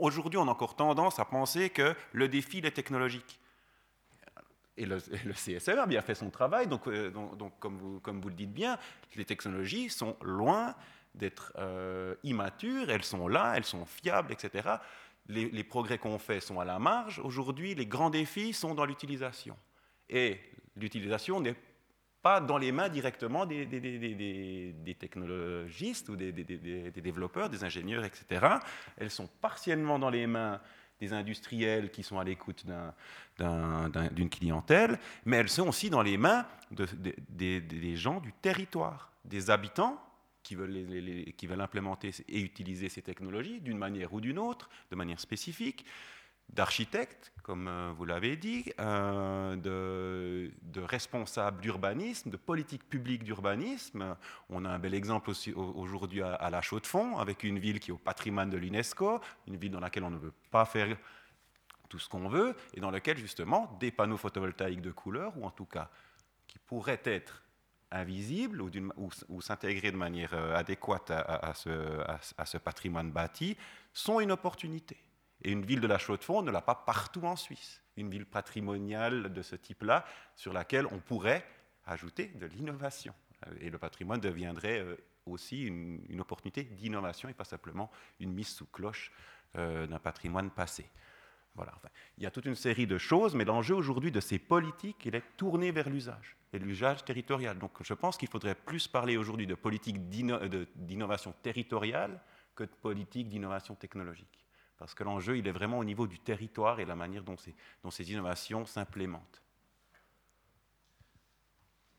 aujourd'hui, on a encore tendance à penser que le défi est technologique. Et le, CSR a bien fait son travail, donc, euh, donc, comme, vous, comme, vous, le dites bien, les technologies sont loin d'être euh, immatures, elles sont là, elles sont fiables, etc. Les, les progrès qu'on fait sont à la marge. Aujourd'hui, les grands défis sont dans l'utilisation. Et l'utilisation n'est pas dans les mains directement des, technologistes ou des, développeurs, des ingénieurs, etc. Elles sont partiellement dans les mains des industriels qui sont à l'écoute d'une clientèle, mais elles sont aussi dans les mains des gens du territoire, des habitants qui veulent implémenter et utiliser ces technologies d'une manière ou d'une autre, de manière spécifique, d'architectes, comme euh, vous l'avez dit, euh, de, responsables d'urbanisme, de politique publique d'urbanisme. On a un bel exemple aussi aujourd'hui à, La Chaux-de-Fonds, avec une ville qui est au patrimoine de l'UNESCO, une ville dans laquelle on ne veut pas faire tout ce qu'on veut, et dans laquelle justement des panneaux photovoltaïques de couleur, ou en tout cas qui pourraient être invisibles ou, s'intégrer de manière euh, adéquate à, ce, patrimoine bâti, sont une opportunité. Et une ville de la Chaux-de-Fonds ne l'a pas partout en Suisse. Une ville patrimoniale de ce type-là, sur laquelle on pourrait ajouter de l'innovation. Et le patrimoine deviendrait euh, aussi une, opportunité d'innovation et pas simplement une mise sous cloche euh, d'un patrimoine passé. Voilà. il y a toute une série de choses, mais l'enjeu aujourd'hui de ces politiques, il est tourné vers l'usage et l'usage territorial. Donc je pense qu'il faudrait plus parler aujourd'hui de politique d'innovation territoriale que de politique d'innovation technologique parce que l'enjeu, il est vraiment au niveau du territoire et la manière dont ces, innovations s'implémentent.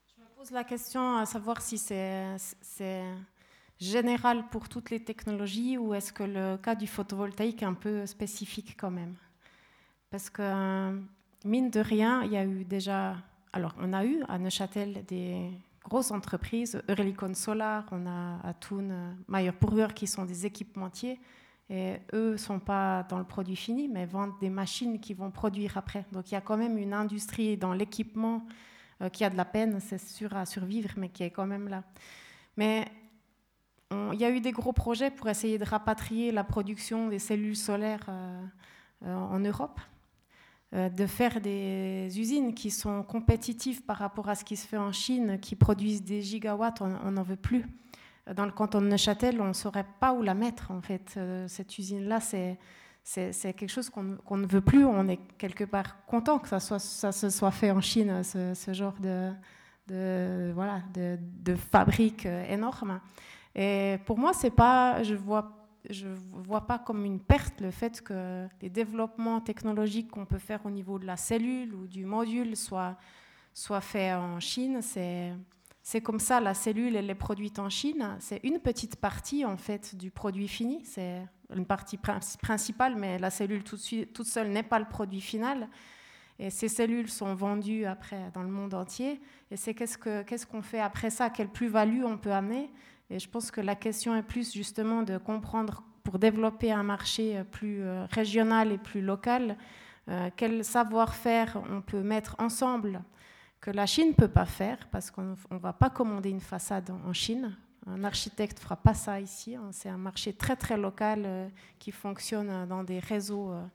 Je me pose la question à savoir si c'est général pour toutes les technologies ou est-ce que le cas du photovoltaïque est un peu spécifique quand même? Parce que, mine de rien, il y a eu déjà... Alors, on a eu à Neuchâtel des grosses entreprises, Eurhelicon Solar, on a à Thun, Mayer Burger, qui sont des équipementiers et eux ne sont pas dans le produit fini, mais vendent des machines qui vont produire après. Donc il y a quand même une industrie dans l'équipement euh, qui a de la peine, c'est sûr, à survivre, mais qui est quand même là. Mais il y a eu des gros projets pour essayer de rapatrier la production des cellules solaires euh, euh, en Europe, de faire des usines qui sont compétitives par rapport à ce qui se fait en Chine, qui produisent des gigawatts, on n'en veut plus dans le canton de Neuchâtel, on ne saurait pas où la mettre, en fait. Euh, cette usine-là, c'est, quelque chose qu'on, ne veut plus. On est quelque part content que ça, se soit fait en Chine, ce, genre de, voilà, de, fabrique euh, énorme. Et pour moi, c'est pas, je vois je vois pas comme une perte le fait que les développements technologiques qu'on peut faire au niveau de la cellule ou du module soient, soient faits en Chine. C'est, c'est comme ça, la cellule, elle est produite en Chine. C'est une petite partie, en fait, du produit fini. C'est une partie principale, mais la cellule toute, seule n'est pas le produit final. Et ces cellules sont vendues après dans le monde entier. Et c'est qu'est-ce qu'on fait après ça? Quelle plus-value on peut amener? Et je pense que la question est plus justement de comprendre, pour développer un marché plus euh, régional et plus local, euh, quel savoir-faire on peut mettre ensemble que la Chine ne peut pas faire, parce qu'on ne va pas commander une façade en Chine. Un architecte ne fera pas ça ici. Hein. C'est un marché très très local euh, qui fonctionne dans des réseaux, euh,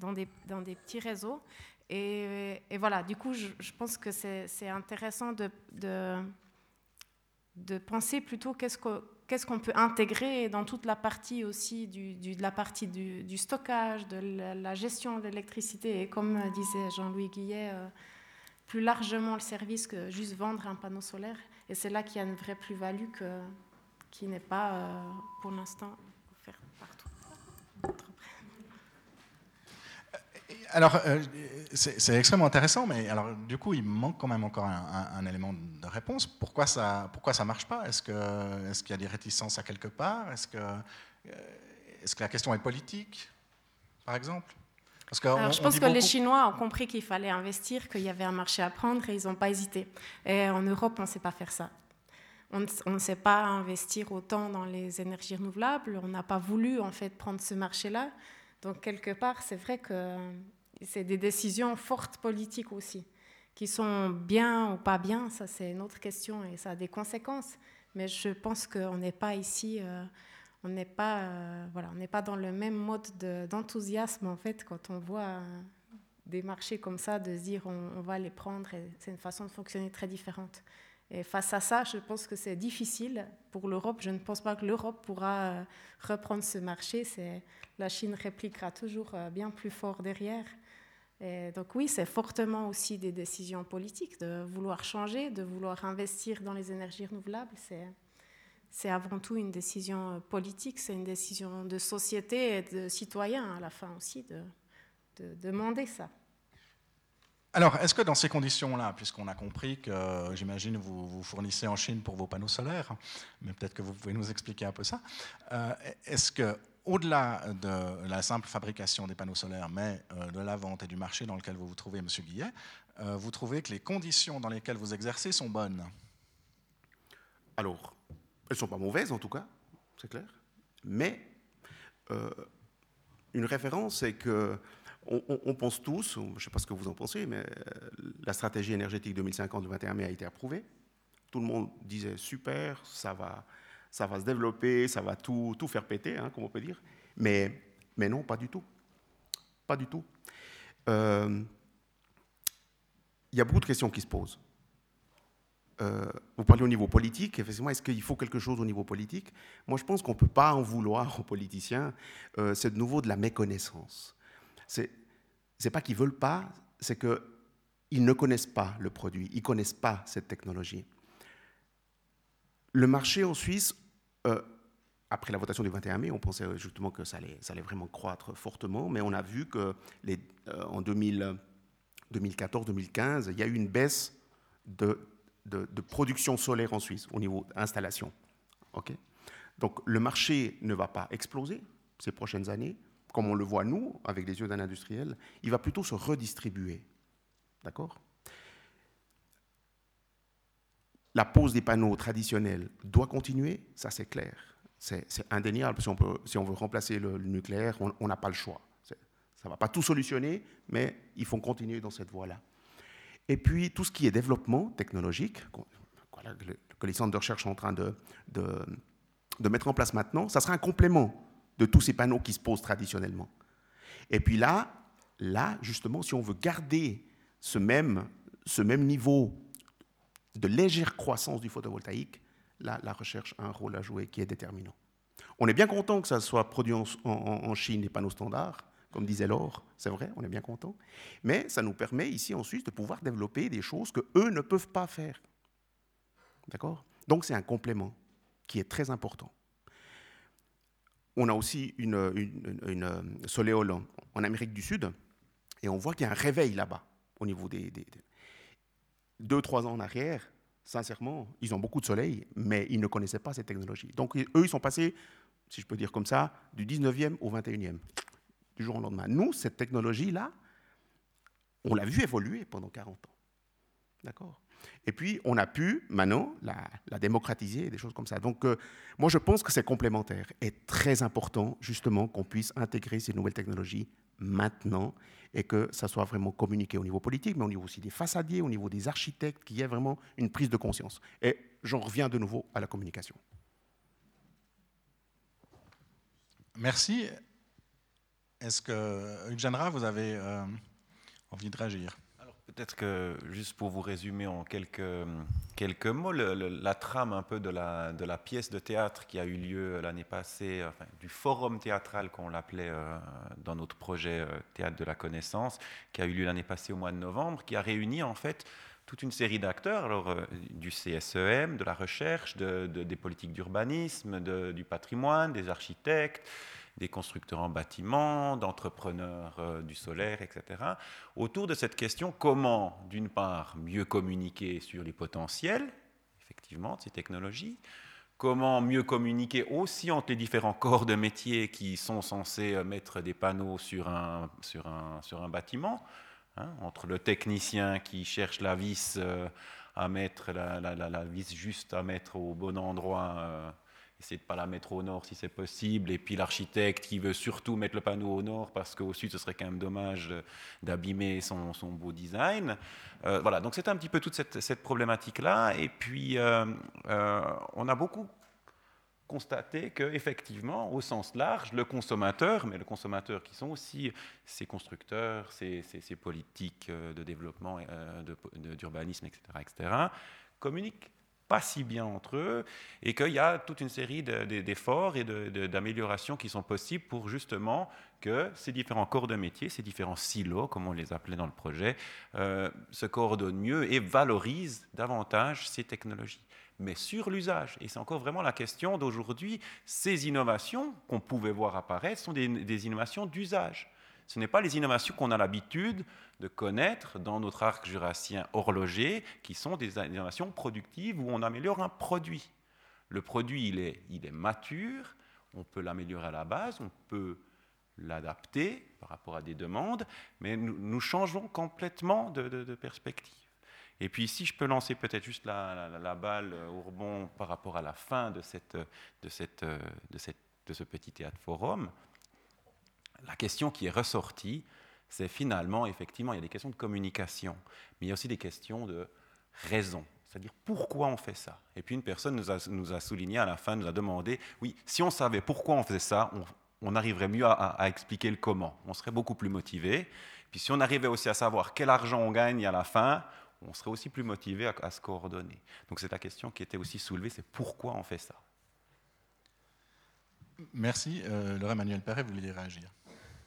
dans, des, dans des petits réseaux. Et, voilà, du coup, je, pense que c'est intéressant de, de, penser plutôt qu'est-ce qu'on qu'est-ce qu'on peut intégrer dans toute la partie aussi du, de la partie du, stockage, de la, gestion de l'électricité. Et comme disait Jean-Louis Guillet, euh, plus largement le service que juste vendre un panneau solaire. Et c'est là qu'il y a une vraie plus-value qui n'est pas euh, pour l'instant offerte partout. Alors, euh, c'est extrêmement intéressant, mais alors, du coup, il manque quand même encore un, élément de réponse. Pourquoi ça pourquoi ça marche pas? Est-ce qu'il est qu'il y a des réticences à quelque part? Est-ce que, euh, est que la question est politique, par exemple? Je pense que les Chinois ont compris qu'il fallait investir, qu'il y avait un marché à prendre et ils n'ont pas hésité. Et en Europe, on ne sait pas faire ça. On ne sait pas investir autant dans les énergies renouvelables. On n'a pas voulu en fait prendre ce marché-là. Donc quelque part, c'est vrai que c'est des décisions fortes politiques aussi, qui sont bien ou pas bien. Ça, c'est une autre question et ça a des conséquences. Mais je pense qu'on n'est pas ici. Euh, on n'est pas, voilà, on n'est pas dans le même mode d'enthousiasme en fait quand on voit des marchés comme ça, de se dire on, va les prendre. C'est une façon de fonctionner très différente. Et face à ça, je pense que c'est difficile pour l'Europe. Je ne pense pas que l'Europe pourra euh, reprendre ce marché. La Chine répliquera toujours euh, bien plus fort derrière. Et donc oui, c'est fortement aussi des décisions politiques de vouloir changer, de vouloir investir dans les énergies renouvelables. C'est, c'est avant tout une décision euh, politique, c'est une décision de société et de citoyens à la fin aussi de, de demander ça. Alors, est-ce que dans ces conditions-là, puisqu'on a compris que, j'imagine, vous vous fournissez en Chine pour vos panneaux solaires, mais peut-être que vous pouvez nous expliquer un peu ça, euh, est-ce que au-delà de la simple fabrication des panneaux solaires, mais euh, de la vente et du marché dans lequel vous vous trouvez, M. Guillet, vous trouvez que les conditions dans lesquelles vous exercez sont bonnes? Alors, elles ne sont pas mauvaises en tout cas, c'est clair. Mais une référence, c'est que on, pense tous, je ne sais pas ce que vous en pensez, mais euh, la stratégie énergétique 2050 du 21 mai a été approuvée. Tout le monde disait super, ça va, ça va se développer, ça va tout, tout faire péter, hein, comme on peut dire. Mais, mais non, pas du tout. Pas du tout. Euh, il y a beaucoup de questions qui se posent. Euh, vous parlez au niveau politique, effectivement, est-ce qu'il faut quelque chose au niveau politique? Moi, je pense qu'on ne peut pas en vouloir aux politiciens. c'est de nouveau de la méconnaissance c'est n'est pas qu'ils veulent pas, c'est qu'ils ne connaissent pas le produit, ils connaissent pas cette technologie. Le marché en Suisse, euh, après la votation du 21 mai, on pensait justement que ça allait, vraiment croître fortement, mais on a vu que euh, en 2014-2015, il y a eu une baisse de, de, production solaire en Suisse au niveau installation. Ok Donc le marché ne va pas exploser ces prochaines années, comme on le voit nous, avec les yeux d'un industriel, il va plutôt se redistribuer. D'accord? La pose des panneaux traditionnels doit continuer, ça c'est clair. C'est indéniable. Si on, peut, si on, veut remplacer le, nucléaire, on n'a pas le choix. Ça ne va pas tout solutionner, mais il faut continuer dans cette voie-là. Et puis, tout ce qui est développement technologique, que les centres de recherche sont en train de, mettre en place maintenant, ça sera un complément de tous ces panneaux qui se posent traditionnellement. Et puis là, là, justement, si on veut garder ce même, ce même niveau de légère croissance du photovoltaïque, là, la recherche a un rôle à jouer qui est déterminant. On est bien content que ça soit produit en, Chine, les panneaux standards, comme disait Laure, c'est vrai, on est bien content. Mais ça nous permet ici en Suisse de pouvoir développer des choses que eux ne peuvent pas faire. D'accord? Donc c'est un complément qui est très important. On a aussi une, une, euh, en Amérique du Sud, et on voit qu'il y a un réveil là-bas, au niveau des, Deux, trois ans en arrière, sincèrement, ils ont beaucoup de soleil, mais ils ne connaissaient pas cette technologie. Donc, eux, ils sont passés, si je peux dire comme ça, du 19e au 21e, du jour au lendemain. Nous, cette technologie-là, on l'a vu évoluer pendant 40 ans. D'accord? Et puis, on a pu maintenant la, démocratiser des choses comme ça. Donc, euh, moi, je pense que c'est complémentaire et très important, justement, qu'on puisse intégrer ces nouvelles technologies maintenant et que ça soit vraiment communiqué au niveau politique, mais au niveau aussi des façadiers, au niveau des architectes, qu'il y ait vraiment une prise de conscience. Et j'en reviens de nouveau à la communication. Merci. Est-ce que, Genra, vous avez euh, envie de réagir? Peut-être que, juste pour vous résumer en quelques, quelques mots, la trame un peu de la, de la pièce de théâtre qui a eu lieu l'année passée, du forum théâtral qu'on l'appelait euh, dans notre projet euh, Théâtre de la Connaissance, qui a eu lieu l'année passée au mois de novembre, qui a réuni en fait toute une série d'acteurs, alors euh, du CSEM, de la recherche, de, des politiques d'urbanisme, du patrimoine, des architectes, des constructeurs en bâtiment, d'entrepreneurs euh, du solaire, etc., autour de cette question comment, d'une part, mieux communiquer sur les potentiels, effectivement, de ces technologies, comment mieux communiquer aussi entre les différents corps de métier qui sont censés euh, mettre des panneaux sur un, bâtiment, hein, entre le technicien qui cherche la vis euh, à mettre la, vis juste à mettre au bon endroit essayer de ne pas la mettre au nord si c'est possible, et puis l'architecte qui veut surtout mettre le panneau au nord parce qu'au sud ce serait quand même dommage d'abîmer son, beau design. Euh, voilà, donc c'est un petit peu toute cette, problématique-là, et puis euh, euh, on a beaucoup constater qu'effectivement, au sens large, le consommateur, mais le consommateur qui sont aussi ces constructeurs, ces, politiques euh, de développement, euh, d'urbanisme, etc., etc., communiquent pas si bien entre eux et qu'il y a toute une série d'efforts et d'améliorations qui sont possibles pour justement que ces différents corps de métier, ces différents silos, comme on les appelait dans le projet, euh, se coordonnent mieux et valorisent davantage ces technologies mais sur l'usage. Et c'est encore vraiment la question d'aujourd'hui. Ces innovations qu'on pouvait voir apparaître sont des, des innovations d'usage. Ce n'est pas les innovations qu'on a l'habitude de connaître dans notre arc jurassien horloger, qui sont des innovations productives où on améliore un produit. Le produit, il est, il est mature, on peut l'améliorer à la base, on peut l'adapter par rapport à des demandes, mais nous, changeons complètement de, perspective. Et puis ici, je peux lancer peut-être juste la, balle au rebond par rapport à la fin de, cette, de, cette, de, cette, de ce petit théâtre forum. La question qui est ressortie, c'est finalement, effectivement, il y a des questions de communication, mais il y a aussi des questions de raison. C'est-à-dire pourquoi on fait ça? Et puis une personne nous a, souligné à la fin, nous a demandé, oui, si on savait pourquoi on faisait ça, on, arriverait mieux à, expliquer le comment. On serait beaucoup plus motivé. Puis si on arrivait aussi à savoir quel argent on gagne à la fin, on serait aussi plus motivé à, se coordonner. Donc c'est la question qui était aussi soulevée, c'est pourquoi on fait ça? Merci. Euh, Laurent Manuel Perret, vous vouliez réagir?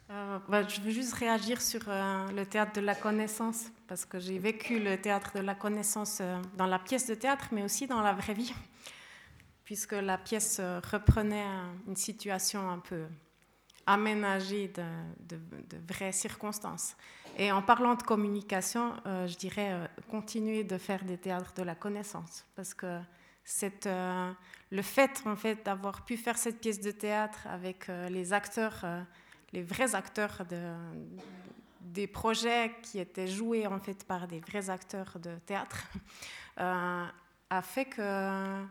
Euh, bah, je veux juste réagir sur euh, le théâtre de la connaissance, parce que j'ai vécu le théâtre de la connaissance euh, dans la pièce de théâtre, mais aussi dans la vraie vie, puisque la pièce reprenait une situation un peu aménagée de, vraies circonstances. Et en parlant de communication, je dirais continuer de faire des théâtres de la connaissance, parce que c'est le fait en fait d'avoir pu faire cette pièce de théâtre avec les acteurs les vrais acteurs de, des projets qui étaient joués en fait par des vrais acteurs de théâtre euh, a fait que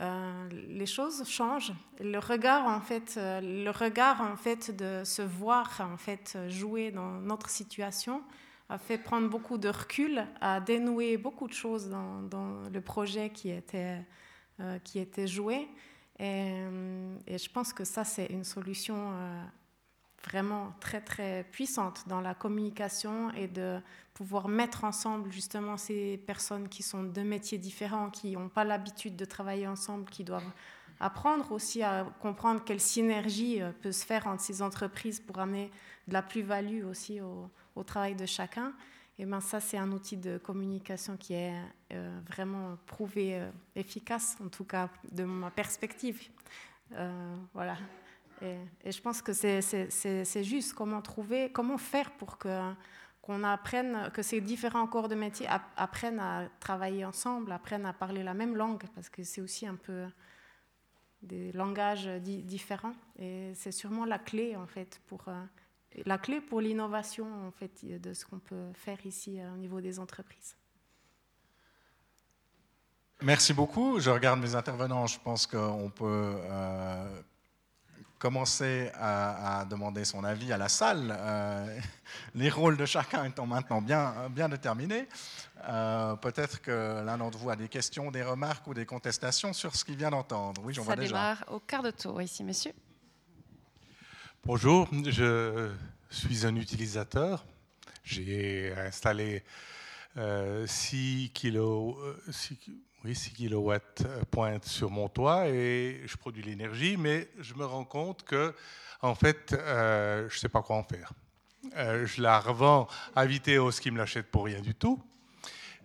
euh, les choses changent. Le regard en fait, euh, le regard en fait de se voir en fait jouer dans notre situation a fait prendre beaucoup de recul, a dénoué beaucoup de choses dans, le projet qui était qui était joué. Et, et, je pense que ça c'est une solution vraiment très très puissante dans la communication et de pouvoir mettre ensemble justement ces personnes qui sont de métiers différents, qui n'ont pas l'habitude de travailler ensemble, qui doivent apprendre aussi à comprendre quelle synergie euh, peut se faire entre ces entreprises pour amener de la plus-value aussi au, travail de chacun. Et ben ça, c'est un outil de communication qui est euh, vraiment prouvé euh, efficace, en tout cas de ma perspective. voilà. Et, je pense que c'est juste comment trouver, comment faire pour que qu'on apprenne, que ces différents corps de métier apprennent à travailler ensemble, apprennent à parler la même langue, parce que c'est aussi un peu des langages différents. Et c'est sûrement la clé, en fait, pour, euh, la clé pour l'innovation, en fait, de ce qu'on peut faire ici euh, au niveau des entreprises. Merci beaucoup. Je regarde mes intervenants. Je pense qu'on peut euh, commencer à, demander son avis à la salle, euh, les rôles de chacun étant maintenant bien, bien déterminés. Euh, peut-être que l'un d'entre vous a des questions, des remarques ou des contestations sur ce qu'il vient d'entendre. Oui, j'en vois déjà. Ça démarre au quart de tour ici, monsieur. Bonjour, je suis un utilisateur. J'ai installé 6 euh, kilos, 6, oui, 6 kW pointe sur mon toit et je produis l'énergie, mais je me rends compte que, en fait, euh, je ne sais pas quoi en faire. Euh, je la revends à Vitéos qui me l'achète pour rien du tout.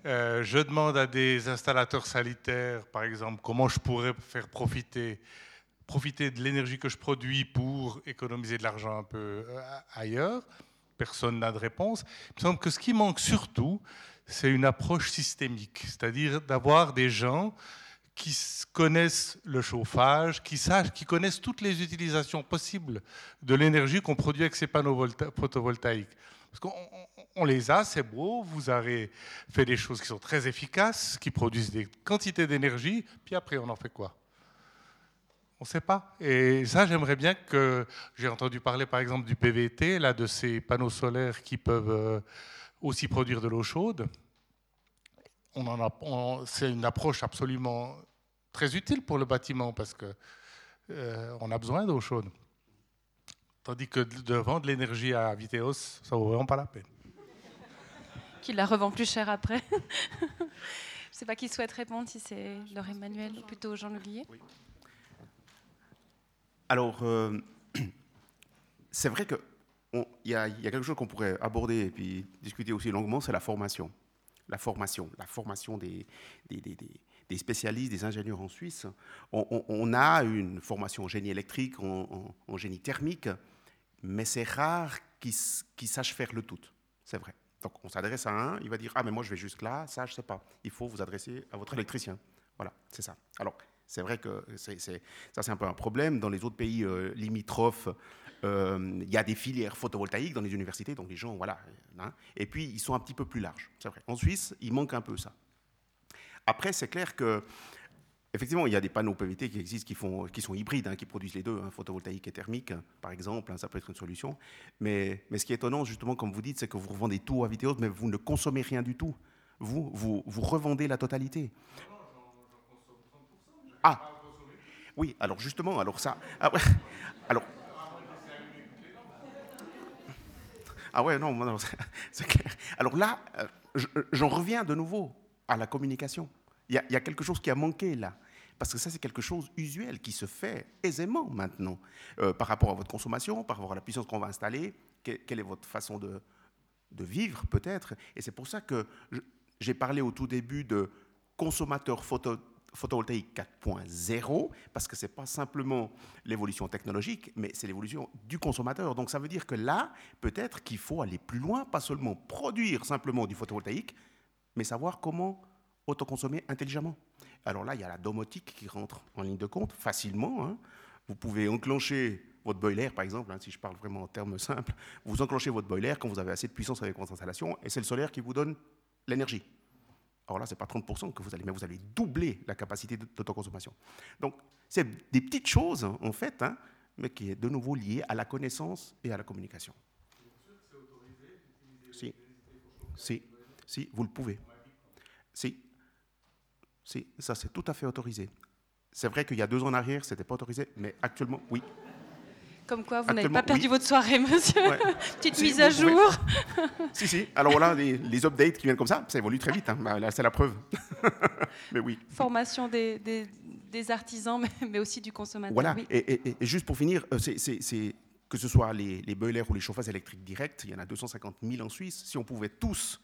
Euh, je demande à des installateurs sanitaires, par exemple, comment je pourrais faire profiter, profiter de l'énergie que je produis pour économiser de l'argent un peu ailleurs. Personne n'a de réponse. Il me semble que ce qui manque surtout, c'est une approche systémique, c'est-à-dire d'avoir des gens qui connaissent le chauffage, qui qui connaissent toutes les utilisations possibles de l'énergie qu'on produit avec ces panneaux photovoltaïques. Parce qu'on les a, c'est beau, vous avez fait des choses qui sont très efficaces, qui produisent des quantités d'énergie, puis après on en fait quoi? On ne sait pas. Et ça, j'aimerais bien que... J'ai entendu parler par exemple du PVT, là, de ces panneaux solaires qui peuvent euh, aussi produire de l'eau chaude. On en a, c'est une approche absolument très utile pour le bâtiment parce que euh, on a besoin d'eau chaude. Tandis que de vendre l'énergie à Viteos, ça vaut vraiment pas la peine. Qui la revend plus cher après. Je ne sais pas qui souhaite répondre, si c'est Laure Emmanuel ou plutôt Jean Leguillet. Alors, euh, c'est vrai qu'il y, a quelque chose qu'on pourrait aborder et puis discuter aussi longuement, c'est la formation. La formation, la formation des, spécialistes, des ingénieurs en Suisse. On, a une formation en génie électrique, en, génie thermique, mais c'est rare qu'ils sachent faire le tout. C'est vrai. Donc on s'adresse à un, il va dire Ah, mais moi je vais jusque là, ça je sais pas. Il faut vous adresser à votre électricien. Voilà, c'est ça. Alors c'est vrai que ça c'est un peu un problème. Dans les autres pays euh, limitrophes, il y a des filières photovoltaïques dans les universités, donc les gens, voilà. Hein. et puis ils sont un petit peu plus larges, c'est vrai. En Suisse, il manque un peu ça. Après, c'est clair que Effectivement, il y a des panneaux PVT qui existent, qui, sont hybrides, hein, qui produisent les deux, hein, photovoltaïque et thermique, par exemple, hein, ça peut être une solution. Mais, mais, ce qui est étonnant, justement, comme vous dites, c'est que vous revendez tout à Viteos, mais vous ne consommez rien du tout. Vous, vous, vous revendez la totalité. Ah Oui, alors justement, alors ça... Ah alors... Ah ouais, non, c'est clair. Alors là, euh, j'en reviens de nouveau à la communication. Il y, a quelque chose qui a manqué là. Parce que ça, c'est quelque chose usuel qui se fait aisément maintenant euh, par rapport à votre consommation, par rapport à la puissance qu'on va installer, quelle est votre façon de, de vivre peut-être. Et c'est pour ça que j'ai parlé au tout début de consommateur photo, photovoltaïque 4.0, parce que ce n'est pas simplement l'évolution technologique, mais c'est l'évolution du consommateur. Donc ça veut dire que là, peut-être qu'il faut aller plus loin, pas seulement produire simplement du photovoltaïque, mais savoir comment autoconsommer intelligemment. Alors là, il y a la domotique qui rentre en ligne de compte facilement. Hein. Vous pouvez enclencher votre boiler, par exemple, hein, si je parle vraiment en termes simples, vous enclenchez votre boiler quand vous avez assez de puissance avec votre installation, et c'est le solaire qui vous donne l'énergie. Alors là, ce n'est pas 30% que vous allez, mais vous allez doubler la capacité d'autoconsommation. Donc, c'est des petites choses, hein, en fait, mais qui est de nouveau lié à la connaissance et à la communication. Si, si, si, vous le pouvez. Si, si, ça c'est tout à fait autorisé. C'est vrai qu'il y a deux ans en arrière, ce n'était pas autorisé, mais actuellement, oui. Comme quoi, vous n'avez pas perdu votre soirée, monsieur. Petite mise à jour. si, si. Alors voilà, les, updates qui viennent comme ça, ça évolue très vite. Hein. Bah, là, c'est la preuve. mais oui. Formation des, des, artisans, mais, aussi du consommateur. Voilà. Et, juste pour finir, euh, c'est que ce soit les, les boilers ou les chauffages électriques directs, il y en a 250 000 en Suisse. Si on pouvait tous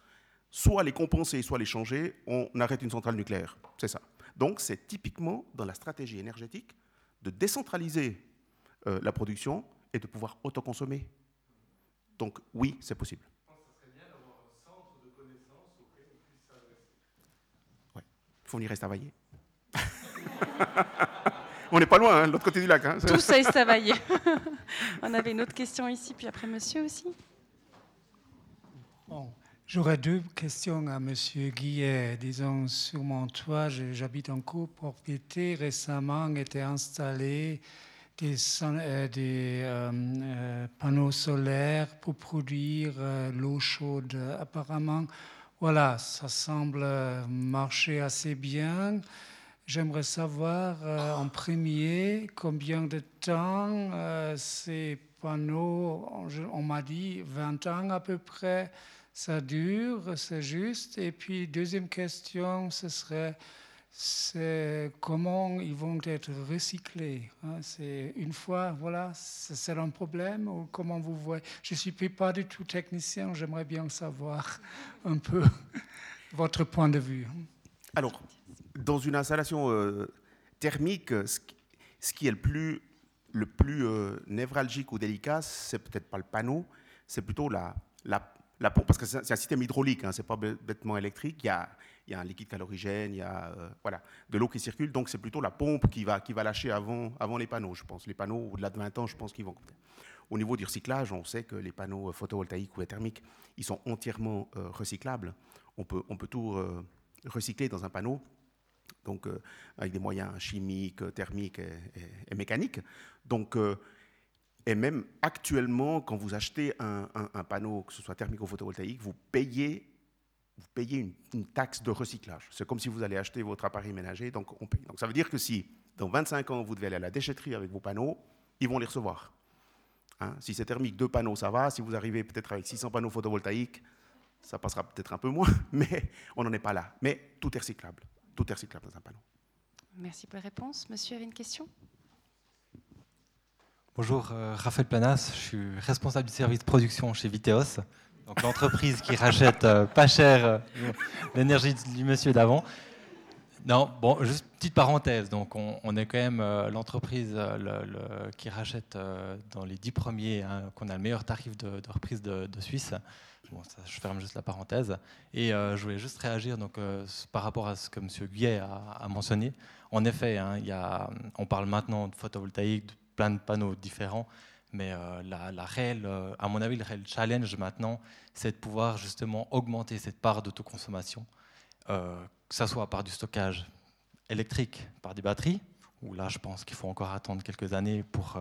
soit les compenser, soit les changer, on arrête une centrale nucléaire. C'est ça. Donc c'est typiquement dans la stratégie énergétique de décentraliser euh, la production et de pouvoir autoconsommer. Donc oui, c'est possible. Ouais. Il faut venir Estavayer. On n'est pas loin, hein, de l'autre côté du lac. Hein. Tout ça Estavayer. On avait une autre question ici, puis après monsieur aussi. Bon. J'aurais deux questions à M. Guillet. Disons, sur mon toit, j'habite en copropriété. Récemment, été installé des, euh, euh, euh, panneaux solaires pour produire l'eau chaude. Apparemment, voilà, ça semble marcher assez bien. J'aimerais savoir en premier combien de temps ces panneaux, on m'a dit 20 ans à peu près, ça dure, c'est juste. Et puis, deuxième question, ce serait c'est comment ils vont être recyclés. Hein. C'est une fois, voilà, c'est un problème ou comment vous voyez? Je ne suis pas du tout technicien, j'aimerais bien savoir un peu votre point de vue. Alors, dans une installation euh, thermique, ce qui est le plus, le plus euh, névralgique ou délicat, c'est peut-être pas le panneau, c'est plutôt la, la la pompe, parce que c'est un système hydraulique, hein, c'est pas bêtement électrique. Il y a, il y a un liquide calorigène, il y a euh, voilà, de l'eau qui circule, donc c'est plutôt la pompe qui va, qui va lâcher avant, avant les panneaux, je pense. Les panneaux, au-delà de 20 ans, je pense qu'ils vont. Au niveau du recyclage, on sait que les panneaux photovoltaïques ou thermiques, ils sont entièrement euh, recyclables. On peut, on peut tout euh, recycler dans un panneau, donc avec des moyens chimiques, thermiques et, et mécaniques. Donc et même actuellement, quand vous achetez un, panneau, que ce soit thermique ou photovoltaïque, vous payez, vous payez une, taxe de recyclage. C'est comme si vous allez acheter votre appareil ménager, donc on paye. Donc ça veut dire que si dans 25 ans, vous devez aller à la déchetterie avec vos panneaux, ils vont les recevoir. Hein, si c'est thermique, deux panneaux, ça va. Si vous arrivez peut-être avec 600 panneaux photovoltaïques, ça passera peut-être un peu moins, mais on n'en est pas là. Mais tout est recyclable. Tout est recyclable dans un panneau. Merci pour la réponse. Monsieur avait une question? Bonjour, euh, Raphaël Planas, je suis responsable du service de production chez Viteos, donc l'entreprise qui rachète euh, pas cher euh, l'énergie du monsieur d'avant. Non, bon, juste petite parenthèse. Donc, on, est quand même l'entreprise qui rachète dans les dix premiers, hein, qu'on a le meilleur tarif de, reprise de, Suisse. Bon, ça, je ferme juste la parenthèse. Et je voulais juste réagir donc, par rapport à ce que M. Guyet a, mentionné. En effet, hein, y a, on parle maintenant de photovoltaïque, plein de panneaux différents. Mais euh, la, réelle, euh, à mon avis, le réel challenge maintenant, c'est de pouvoir justement augmenter cette part d'autoconsommation, euh, que ce soit par du stockage électrique, par des batteries, où là, je pense qu'il faut encore attendre quelques années pour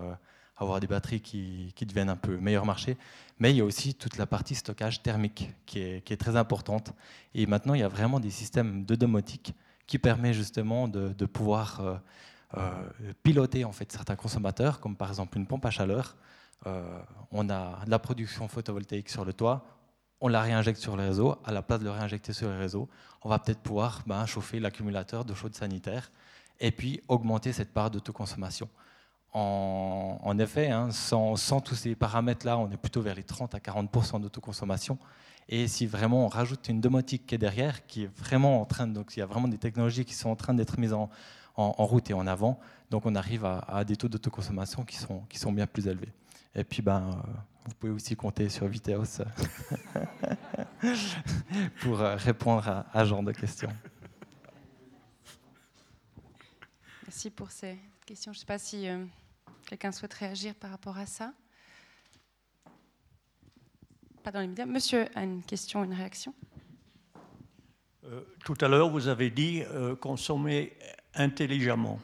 avoir des batteries qui, deviennent un peu meilleur marché. Mais il y a aussi toute la partie stockage thermique qui est, très importante. Et maintenant, il y a vraiment des systèmes de domotique qui permettent justement de, pouvoir piloter en fait certains consommateurs, comme par exemple une pompe à chaleur. Euh, on a de la production photovoltaïque sur le toit, on la réinjecte sur le réseau. À la place de le réinjecter sur le réseau, on va peut-être pouvoir ben, chauffer l'accumulateur de chaude sanitaire et puis augmenter cette part d'autoconsommation. En, en effet, hein, sans, sans, tous ces paramètres-là, on est plutôt vers les 30 à 40% d'autoconsommation. Et si vraiment on rajoute une domotique qui est derrière, qui est vraiment en train de, donc il y a vraiment des technologies qui sont en train d'être mises en, en, route et en avant. Donc on arrive à, des taux d'autoconsommation qui sont, qui sont bien plus élevés. Et puis ben, euh, vous pouvez aussi compter sur Viteos pour euh, répondre à, à ce genre de questions. Merci pour ces questions. Je ne sais pas si euh, quelqu'un souhaite réagir par rapport à ça. Pas dans les médias. Monsieur a une question, une réaction Tout à l'heure, vous avez dit consommer intelligemment.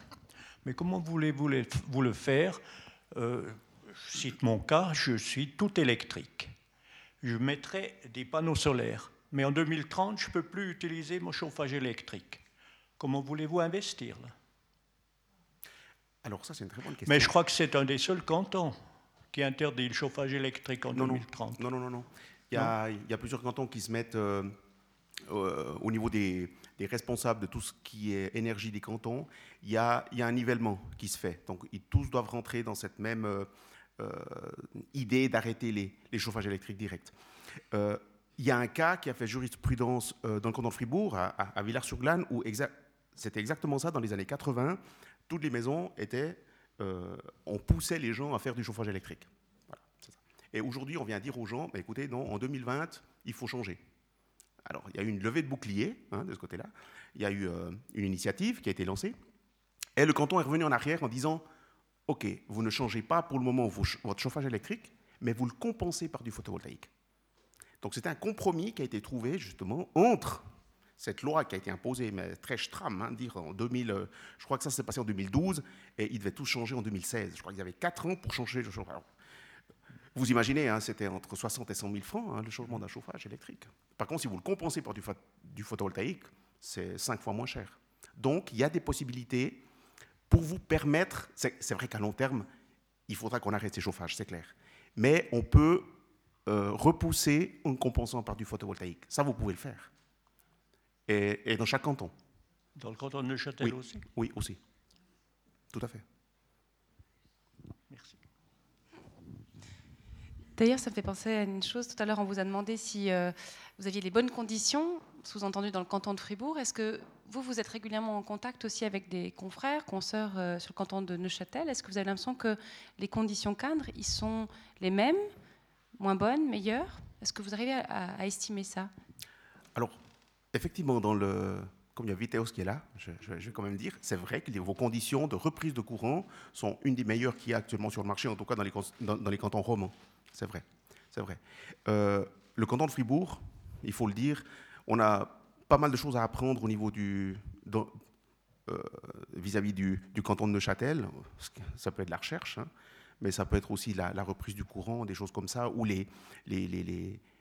Mais comment voulez-vous le faire? Euh, Je cite mon cas, je suis tout électrique. Je mettrai des panneaux solaires, mais en 2030, je ne peux plus utiliser mon chauffage électrique. Comment voulez-vous investir là? Alors ça, c'est une très bonne question. Mais je crois que c'est un des seuls cantons qui interdit le chauffage électrique en 2030. Non, non, non, non. Il y, a, il y a plusieurs cantons qui se mettent euh, au niveau des, des responsables de tout ce qui est énergie des cantons, il y a, un nivellement qui se fait. Donc ils tous doivent rentrer dans cette même euh, euh, idée d'arrêter les, les, chauffages électriques directs. Euh, il y a un cas qui a fait jurisprudence dans le canton de Fribourg, à, Villars-sur-Glane, où c'était exactement ça dans les années 80. Toutes les maisons étaient, on poussait les gens à faire du chauffage électrique. Et aujourd'hui, on vient dire aux gens, bah, écoutez, non, en 2020, il faut changer. Alors, il y a eu une levée de bouclier hein, de ce côté-là. Il y a eu euh, une initiative qui a été lancée. Et le canton est revenu en arrière en disant OK, vous ne changez pas pour le moment votre chauffage électrique, mais vous le compensez par du photovoltaïque. Donc, c'est un compromis qui a été trouvé justement entre cette loi qui a été imposée, mais très stram, hein, dire en 2000, euh, je crois que ça s'est passé en 2012, et il devait tout changer en 2016. Je crois qu'ils avaient 4 ans pour changer le chauffage. Vous imaginez, hein, c'était entre 60 et 100 000 francs hein, le changement d'un chauffage électrique. Par contre, si vous le compensez par du, du photovoltaïque, c'est 5 fois moins cher. Donc, il y a des possibilités pour vous permettre, c'est vrai qu'à long terme, il faudra qu'on arrête ces chauffages, c'est clair. Mais on peut euh, repousser en compensant par du photovoltaïque. Ça, vous pouvez le faire. Et, dans chaque canton. Dans le canton de Neuchâtel aussi Oui, aussi. Tout à fait. D'ailleurs, ça me fait penser à une chose. Tout à l'heure, on vous a demandé si euh, vous aviez les bonnes conditions, sous-entendu dans le canton de Fribourg. Est-ce que vous, vous êtes régulièrement en contact aussi avec des confrères, consoeurs euh, sur le canton de Neuchâtel? Est-ce que vous avez l'impression que les conditions cadres, ils sont les mêmes, moins bonnes, meilleures? Est-ce que vous arrivez à, estimer ça? Alors, effectivement, dans le, comme il y a Viteos qui est là, je, vais quand même dire, c'est vrai que vos conditions de reprise de courant sont une des meilleures qu'il y a actuellement sur le marché, en tout cas dans les, cantons romans. C'est vrai, c'est vrai. Euh, le canton de Fribourg, il faut le dire, on a pas mal de choses à apprendre au niveau euh, vis-à-vis du, canton de Neuchâtel. Ça peut être la recherche, hein, mais ça peut être aussi la, reprise du courant, des choses comme ça, ou les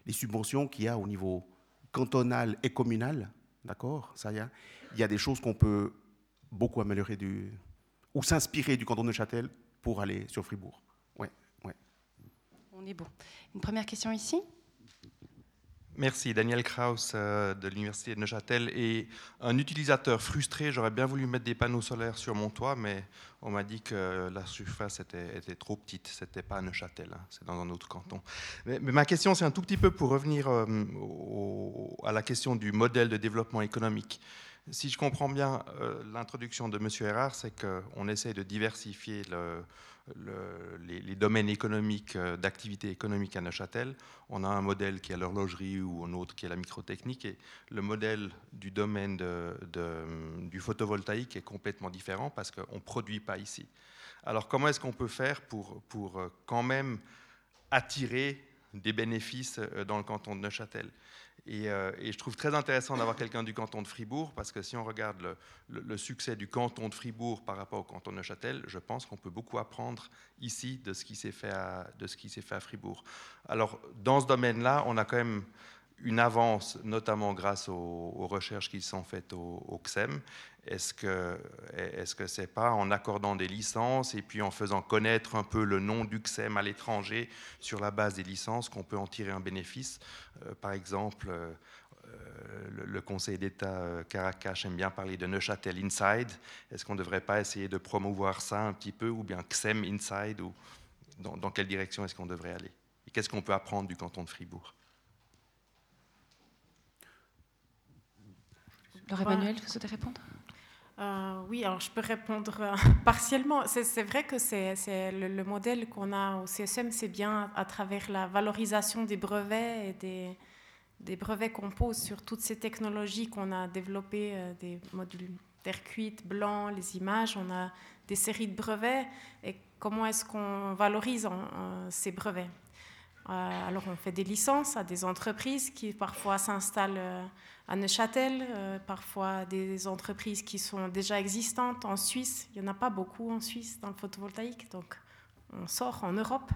subventions qu'il y a au niveau cantonal et communal. D'accord Ça y a, Il y a des choses qu'on peut beaucoup améliorer du, ou s'inspirer du canton de Neuchâtel pour aller sur Fribourg. Ouais, ouais. On est bon. Une première question ici? Merci, Daniel Kraus euh, de l'Université de Neuchâtel. Et un utilisateur frustré, j'aurais bien voulu mettre des panneaux solaires sur mon toit, mais on m'a dit que la surface était, trop petite. C'était pas à Neuchâtel, hein, c'est dans un autre canton. Mais, ma question, c'est un tout petit peu pour revenir euh, à la question du modèle de développement économique. Si je comprends bien euh, l'introduction de M. Erard, c'est qu'on essaie de diversifier le, les, domaines économiques, euh, d'activité économique à Neuchâtel. On a un modèle qui est l'horlogerie ou un autre qui est la microtechnique. Et le modèle du domaine du photovoltaïque est complètement différent parce qu'on ne produit pas ici. Alors comment est-ce qu'on peut faire pour, pour euh, quand même attirer des bénéfices euh, dans le canton de Neuchâtel? Euh, et, je trouve très intéressant d'avoir quelqu'un du canton de Fribourg, parce que si on regarde le, succès du canton de Fribourg par rapport au canton de Neuchâtel, je pense qu'on peut beaucoup apprendre ici de ce qui s'est fait, fait, à Fribourg. Alors, dans ce domaine-là, on a quand même une avance, notamment grâce aux, recherches qui sont faites au, XEM. Est-ce que est-ce que c'est pas en accordant des licences et puis en faisant connaître un peu le nom du XEM à l'étranger sur la base des licences qu'on peut en tirer un bénéfice? Euh, Par exemple, euh, le, Conseil d'État euh, Caracas aime bien parler de Neuchâtel Inside. Est-ce qu'on ne devrait pas essayer de promouvoir ça un petit peu ou bien XEM Inside ou dans, dans quelle direction est-ce qu'on devrait aller? Et qu'est-ce qu'on peut apprendre du canton de Fribourg? Laure Emmanuel, vous souhaitez répondre? Euh, oui, alors je peux répondre euh, partiellement. C'est vrai que c'est le, modèle qu'on a au CSM, c'est bien à travers la valorisation des brevets et des, des brevets qu'on pose sur toutes ces technologies qu'on a développées, euh, des modules terre cuite, blanc, les images, on a des séries de brevets. Et comment est-ce qu'on valorise ces brevets? Alors on fait des licences à des entreprises qui parfois s'installent à Neuchâtel, euh, parfois des entreprises qui sont déjà existantes en Suisse. Il n'y en a pas beaucoup en Suisse dans le photovoltaïque, donc on sort en Europe.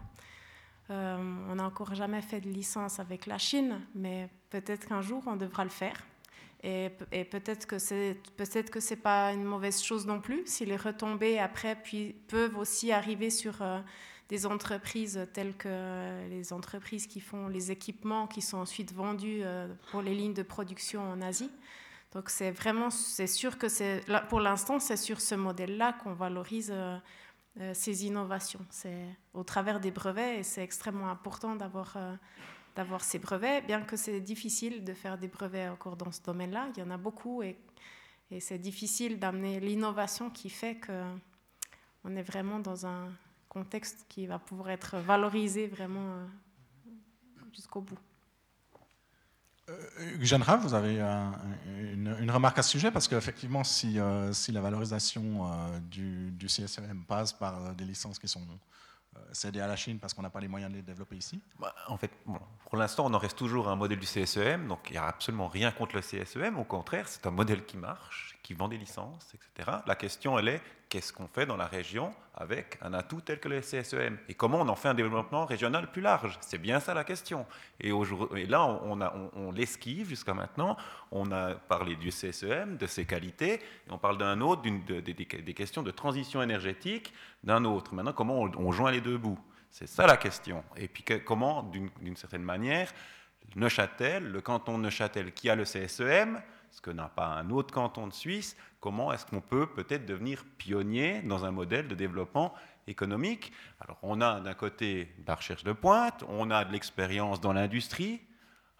Euh, on n'a encore jamais fait de licence avec la Chine, mais peut-être qu'un jour on devra le faire. Et, peut-être que c'est peut-être que c'est pas une mauvaise chose non plus si les retombées après puis, peuvent aussi arriver sur euh, des entreprises telles que les entreprises qui font les équipements qui sont ensuite vendus euh, pour les lignes de production en Asie. Donc c'est vraiment, c'est sûr que c'est, pour l'instant, c'est sur ce modèle-là qu'on valorise euh, euh, ces innovations. C'est au travers des brevets et c'est extrêmement important d'avoir, d'avoir ces brevets, bien que c'est difficile de faire des brevets encore dans ce domaine-là. Il y en a beaucoup et, et c'est difficile d'amener l'innovation qui fait qu'on est vraiment dans un, contexte qui va pouvoir être valorisé vraiment euh, jusqu'au bout. Jeanne Rav, vous avez une, remarque à ce sujet? Parce qu'effectivement, si, euh, si, la valorisation euh, du, du, CSM passe par des licences qui sont cédées à la Chine parce qu'on n'a pas les moyens de les développer ici? Bah, En fait, pour l'instant, on en reste toujours à un modèle du CSEM, donc il n'y a absolument rien contre le CSEM. Au contraire, c'est un modèle qui marche, qui vend des licences, etc. La question, elle est qu'est-ce qu'on fait dans la région avec un atout tel que le CSEM Et comment on en fait un développement régional plus large? C'est bien ça la question. Et, et là, on, on, l'esquive jusqu'à maintenant. On a parlé du CSEM, de ses qualités, et on parle d'un autre, des questions de transition énergétique d'un autre. Maintenant, comment on, joint les deux bouts? C'est ça la question. Et puis comment, d'une certaine manière, Neuchâtel, le canton de Neuchâtel qui a le CSEM, ce que n'a pas un autre canton de Suisse, comment est-ce qu'on peut peut-être devenir pionnier dans un modèle de développement économique? Alors on a d'un côté de la recherche de pointe, on a de l'expérience dans l'industrie.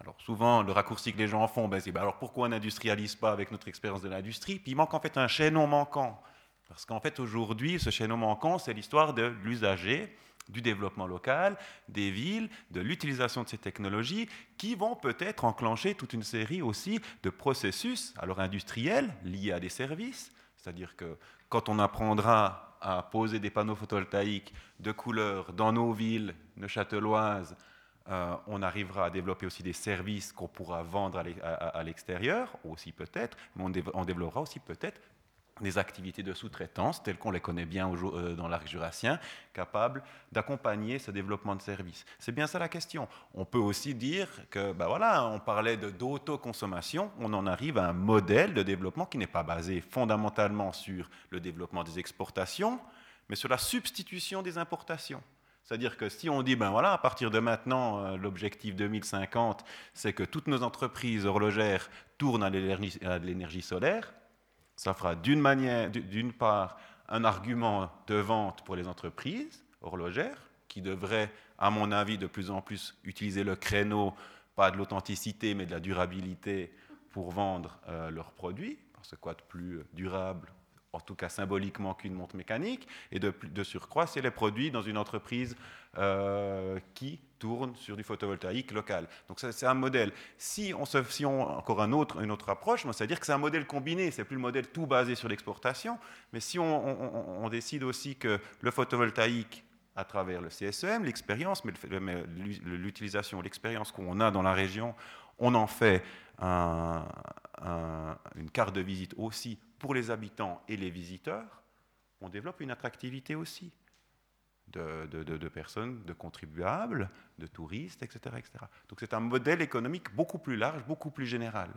Alors souvent, le raccourci que les gens en font, ben, c'est ben, alors pourquoi on n'industrialise pas avec notre expérience de l'industrie? Puis il manque en fait un chaînon manquant. Parce qu'en fait aujourd'hui, ce chaînon manquant, c'est l'histoire de l'usager du développement local, des villes, de l'utilisation de ces technologies qui vont peut-être enclencher toute une série aussi de processus alors industriels liés à des services. C'est-à-dire que quand on apprendra à poser des panneaux photovoltaïques de couleur dans nos villes neuchâteloises, euh, on arrivera à développer aussi des services qu'on pourra vendre à l'extérieur, aussi peut-être, mais on, développera aussi peut-être des activités de sous-traitance telles qu'on les connaît bien euh, dans l'arc jurassien, capables d'accompagner ce développement de services. C'est bien ça la question. On peut aussi dire que, ben voilà, on parlait d'autoconsommation, on en arrive à un modèle de développement qui n'est pas basé fondamentalement sur le développement des exportations, mais sur la substitution des importations. C'est-à-dire que si on dit, ben voilà, à partir de maintenant, euh, l'objectif 2050, c'est que toutes nos entreprises horlogères tournent à l'énergie solaire, ça fera d'une manière, d'une part, un argument de vente pour les entreprises horlogères, qui devraient, à mon avis, de plus en plus utiliser le créneau, pas de l'authenticité, mais de la durabilité pour vendre euh, leurs produits, parce que quoi de plus durable en tout cas symboliquement qu'une montre mécanique, et de, surcroît, c'est les produits dans une entreprise euh, qui tourne sur du photovoltaïque local. Donc c'est un modèle. Si on, se, encore un autre, une autre approche, c'est-à-dire que c'est un modèle combiné, c'est plus le modèle tout basé sur l'exportation, mais si on, décide aussi que le photovoltaïque à travers le CSEM, l'expérience, mais l'utilisation, l'expérience qu'on a dans la région, on en fait un, une carte de visite aussi pour les habitants et les visiteurs, on développe une attractivité aussi de, personnes, de contribuables, de touristes, etc. etc. Donc c'est un modèle économique beaucoup plus large, beaucoup plus général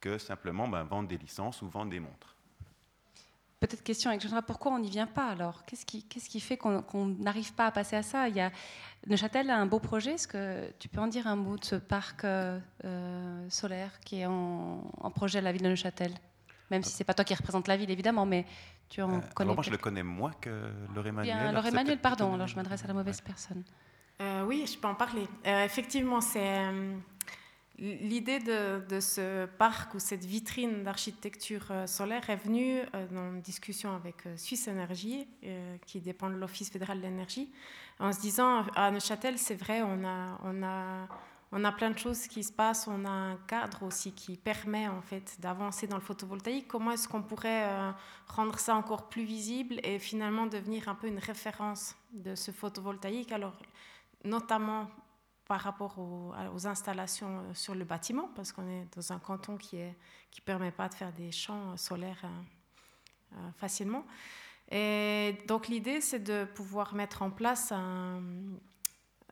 que simplement ben, vendre des licences ou vendre des montres. Peut-être question Alexandra, pourquoi on n'y vient pas alors? Qu'est-ce qui, fait qu'on n'arrive pas à passer à ça? Neuchâtel a un beau projet. Est-ce que tu peux en dire un mot de ce parc euh, euh, solaire qui est en, en, projet à la ville de Neuchâtel? Même si c'est pas toi qui représente la ville évidemment, mais tu en euh, connais. Alors moi je le connais moins que Laure Emmanuel. Laure Emmanuel, pardon, alors je m'adresse à la mauvaise personne. Euh, oui, je peux en parler. Euh, effectivement, c'est l'idée de, de, ce parc ou cette vitrine d'architecture solaire est venue dans une discussion avec Suisse Énergie, qui dépend de l'Office fédéral de l'énergie, en se disant à Neuchâtel, c'est vrai, on a, on a on a plein de choses qui se passent, on a un cadre aussi qui permet en fait d'avancer dans le photovoltaïque. Comment est-ce qu'on pourrait euh, rendre ça encore plus visible et finalement devenir un peu une référence de ce photovoltaïque? Alors, notamment par rapport aux, installations euh, sur le bâtiment, parce qu'on est dans un canton qui ne permet pas de faire des champs solaires euh, facilement. Et donc l'idée, c'est de pouvoir mettre en place un,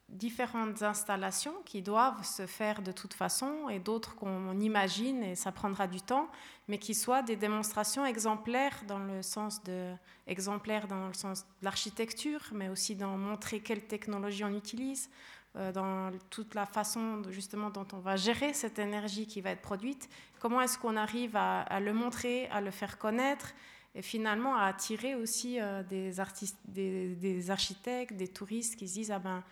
différentes installations qui doivent se faire de toute façon et d'autres qu'on imagine et ça prendra du temps, mais qui soient des démonstrations exemplaires dans le sens de exemplaires dans le sens de l'architecture, mais aussi dans montrer quelle technologie on utilise, euh, dans toute la façon justement dont on va gérer cette énergie qui va être produite. Comment est-ce qu'on arrive à, le montrer, à le faire connaître et finalement à attirer aussi euh, des, artistes, des, des, architectes, des touristes qui se disent ah ben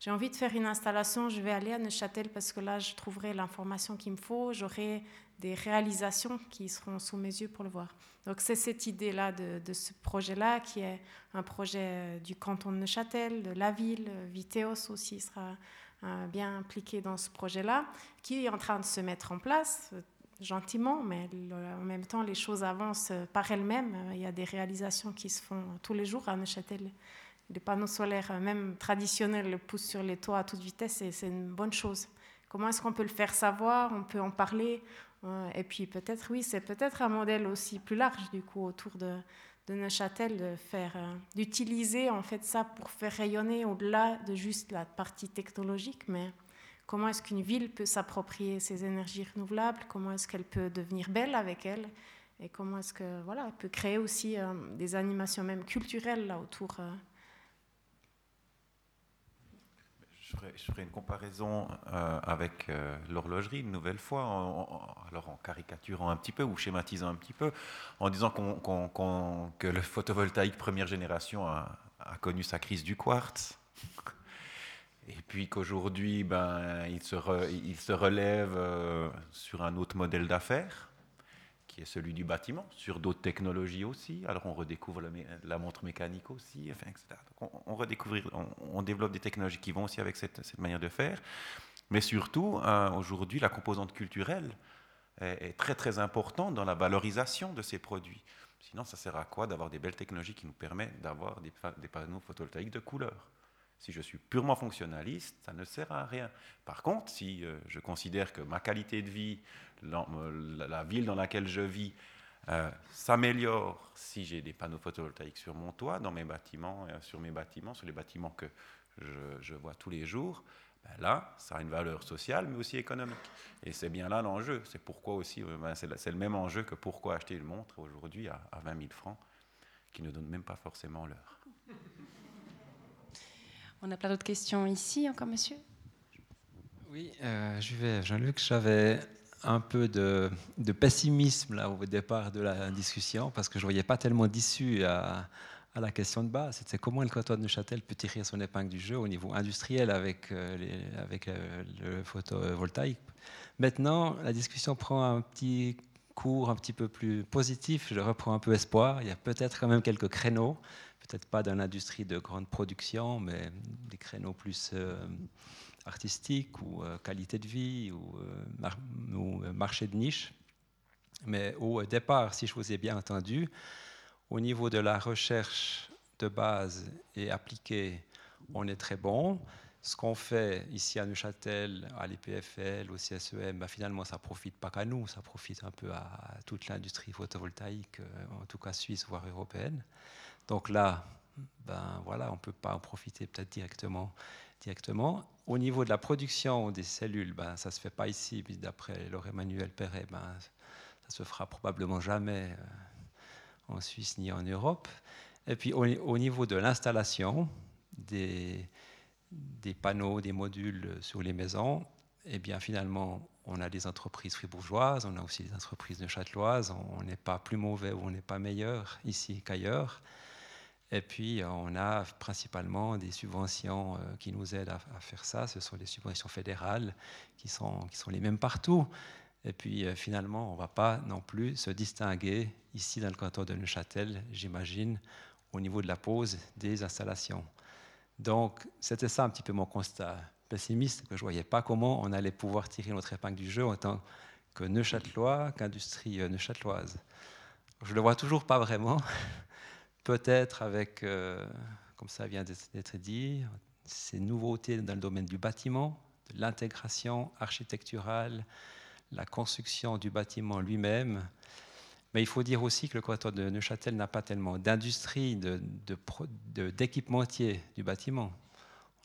j'ai envie de faire une installation, je vais aller à Neuchâtel parce que là, je trouverai l'information qu'il me faut, j'aurai des réalisations qui seront sous mes yeux pour le voir. Donc c'est cette idée-là de, ce projet-là qui est un projet euh, du canton de Neuchâtel, de la ville, Viteos aussi sera euh, bien impliqué dans ce projet-là, qui est en train de se mettre en place euh, gentiment, mais en même temps les choses avancent par elles-mêmes. Il y a des réalisations qui se font tous les jours à Neuchâtel les panneaux solaires, euh, même traditionnels, poussent sur les toits à toute vitesse et c'est une bonne chose. Comment est-ce qu'on peut le faire savoir? On peut en parler. Euh, et puis peut-être, oui, c'est peut-être un modèle aussi plus large du coup autour de, Neuchâtel euh, d'utiliser en fait ça pour faire rayonner au-delà de juste la partie technologique, mais comment est-ce qu'une ville peut s'approprier ces énergies renouvelables? Comment est-ce qu'elle peut devenir belle avec elles Et comment est-ce que voilà, elle peut créer aussi des animations même culturelles là autour je ferai, une comparaison euh, avec euh, l'horlogerie une nouvelle fois, en, alors en caricaturant un petit peu ou schématisant un petit peu, en disant que le photovoltaïque première génération a, connu sa crise du quartz. Et puis qu'aujourd'hui, ben, il, se relève euh, sur un autre modèle d'affaires celui du bâtiment, sur d'autres technologies aussi. Alors on redécouvre la, montre mécanique aussi, enfin, etc. Donc on, redécouvre, on, développe des technologies qui vont aussi avec cette, manière de faire. Mais surtout, euh, aujourd'hui, la composante culturelle est, très très importante dans la valorisation de ces produits. Sinon, ça sert à quoi d'avoir des belles technologies qui nous permettent d'avoir des, des panneaux photovoltaïques de couleur? Si je suis purement fonctionnaliste, ça ne sert à rien. Par contre, si euh, je considère que ma qualité de vie, la, ville dans laquelle je vis, euh, s'améliore si j'ai des panneaux photovoltaïques sur mon toit, dans mes bâtiments, euh, sur mes bâtiments, sur les bâtiments que je, vois tous les jours. Ben là, ça a une valeur sociale, mais aussi économique. Et c'est bien là l'enjeu. C'est pourquoi aussi, euh, ben c'est le même enjeu que pourquoi acheter une montre aujourd'hui à, à 20 000 francs, qui ne donne même pas forcément l'heure. On a plein d'autres questions ici, encore monsieur? Oui, euh, je vais, Jean-Luc, j'avais un peu de, pessimisme là, au départ de la discussion parce que je ne voyais pas tellement d'issue à, la question de base. C'était comment le canton de Neuchâtel peut tirer son épingle du jeu au niveau industriel avec, euh, euh, le photovoltaïque. Maintenant, la discussion prend un petit cours un petit peu plus positif. Je reprends un peu espoir. Il y a peut-être quand même quelques créneaux peut-être pas dans l'industrie de grande production, mais des créneaux plus euh, artistiques ou euh, qualité de vie ou, euh, marché de niche. Mais au départ, si je vous ai bien entendu, au niveau de la recherche de base et appliquée, on est très bon. Ce qu'on fait ici à Neuchâtel, à l'IPFL, au CSEM, bah, finalement, ça profite pas qu'à nous, ça profite un peu à toute l'industrie photovoltaïque, en tout cas suisse, voire européenne. Donc là, ben voilà, on ne peut pas en profiter peut-être directement. Au niveau de la production des cellules, ben, ça ne se fait pas ici, d'après Laure Emmanuel Perret, ben, ça se fera probablement jamais euh, en Suisse ni en Europe. Et puis au, niveau de l'installation des, des, panneaux, des modules sur les maisons, eh bien finalement, on a des entreprises fribourgeoises, on a aussi des entreprises neuchâteloises, on n'est pas plus mauvais ou on n'est pas meilleur ici qu'ailleurs. Et puis, on a principalement des subventions euh, qui nous aident à, faire ça. Ce sont des subventions fédérales qui sont, les mêmes partout. Et puis, euh, finalement, on ne va pas non plus se distinguer ici dans le canton de Neuchâtel, j'imagine, au niveau de la pose des installations. Donc, c'était ça un petit peu mon constat pessimiste, que je ne voyais pas comment on allait pouvoir tirer notre épingle du jeu en tant que Neuchâtelois, qu'industrie euh, neuchâteloise. Je ne le vois toujours pas vraiment peut-être avec, euh, comme ça vient d'être dit, ces nouveautés dans le domaine du bâtiment, de l'intégration architecturale, la construction du bâtiment lui-même. Mais il faut dire aussi que le canton de Neuchâtel n'a pas tellement d'industrie, d'équipementier de, de, du bâtiment.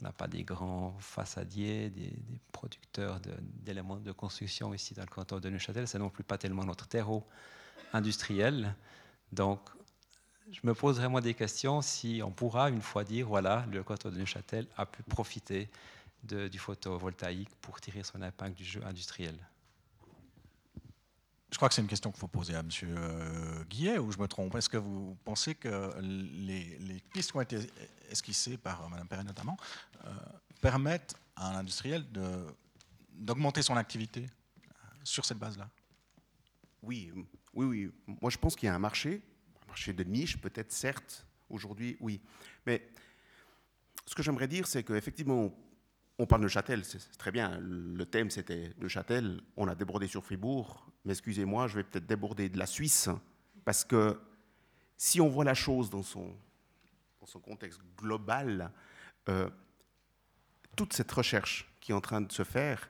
On n'a pas des grands façadiers, des, des producteurs d'éléments de, construction ici dans le canton de Neuchâtel. C'est non plus pas tellement notre terreau industriel. Donc, je me pose vraiment des questions si on pourra une fois dire voilà, le canton de Neuchâtel a pu profiter du photovoltaïque pour tirer son impact du jeu industriel. Je crois que c'est une question qu'il faut poser à M. Guillet, ou je me trompe? Est-ce que vous pensez que les, pistes qui ont été esquissées par Mme Perret notamment euh, permettent à un industriel d'augmenter son activité euh, sur cette base-là? Oui, oui, oui. Moi, je pense qu'il y a un marché marché de niche, peut-être, certes, aujourd'hui, oui. Mais ce que j'aimerais dire, c'est qu'effectivement, on parle de Châtel, c'est très bien. Le thème, c'était de Châtel. On a débordé sur Fribourg. Mais excusez-moi, je vais peut-être déborder de la Suisse. Parce que si on voit la chose dans son, dans son contexte global, euh, toute cette recherche qui est en train de se faire,